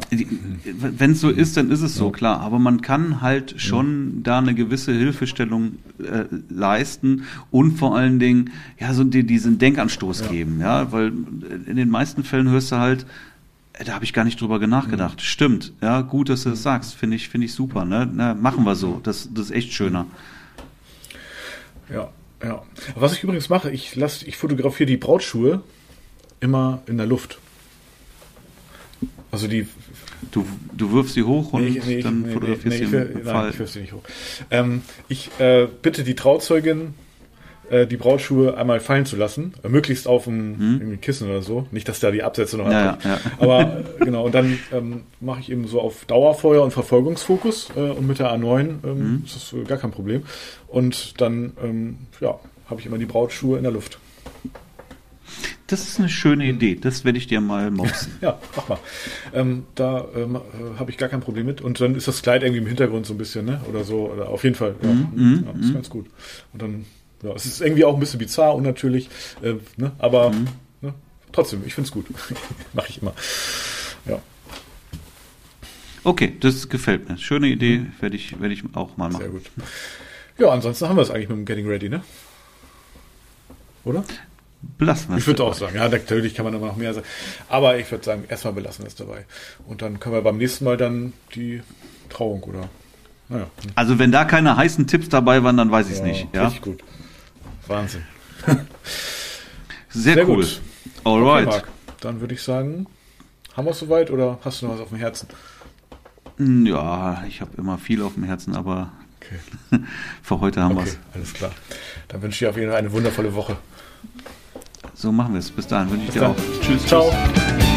Wenn es so ist, dann ist es so, ja. klar. Aber man kann halt schon ja. da eine gewisse Hilfestellung äh, leisten und vor allen Dingen ja so die, diesen Denkanstoß geben, ja, weil in den meisten Fällen hörst du halt, äh, da habe ich gar nicht drüber nachgedacht. Stimmt, ja, gut, dass du das sagst, finde ich, finde ich super, ne? Na, machen wir so, das, das ist echt schöner. Ja, ja. Was ich übrigens mache, ich lasse, ich fotografiere die Brautschuhe immer in der Luft. Also die. Du, du wirfst sie hoch und nee, nee, dann nee, fotografierst nee, sie im nein, Fall. ich wirf sie nicht hoch. Ähm, ich äh, bitte die Trauzeugin, äh, die Brautschuhe einmal fallen zu lassen, äh, möglichst auf dem hm? Kissen oder so. Nicht, dass da die Absätze noch ja, ja, Aber äh, genau, und dann ähm, mache ich eben so auf Dauerfeuer und Verfolgungsfokus äh, und mit der A9 ähm, hm? ist das gar kein Problem. Und dann ähm, ja, habe ich immer die Brautschuhe in der Luft. Das ist eine schöne Idee. Das werde ich dir mal mopsen. ja, mach mal. Ähm, da ähm, äh, habe ich gar kein Problem mit. Und dann ist das Kleid irgendwie im Hintergrund so ein bisschen, ne? Oder so. Oder auf jeden Fall. Ja, mm, ja, ist mm. ganz gut. Und dann ja, es ist irgendwie auch ein bisschen bizarr, unnatürlich, äh, ne? aber mhm. ne? trotzdem, ich finde es gut. Mache ich immer. Ja. Okay, das gefällt mir. Schöne Idee, mhm. werde ich, werd ich auch mal machen. Sehr gut. Ja, ansonsten haben wir es eigentlich mit dem Getting Ready, ne? Oder? Belassen wir es. Ich würde auch sagen, ja, natürlich kann man immer noch mehr sagen. Aber ich würde sagen, erstmal belassen wir es dabei. Und dann können wir beim nächsten Mal dann die Trauung oder. Naja. Also wenn da keine heißen Tipps dabei waren, dann weiß ich es ja, nicht. Ja, richtig gut. Wahnsinn. Sehr, Sehr cool. Gut. Alright. Okay, Dann würde ich sagen, haben wir es soweit oder hast du noch was auf dem Herzen? Hm, ja, ich habe immer viel auf dem Herzen, aber okay. für heute haben okay, wir es. Alles klar. Dann wünsche ich dir auf jeden Fall eine wundervolle Woche. So machen wir es. Bis dahin wünsche ich Bis dir dann. auch. Tschüss. Ciao. Tschüss.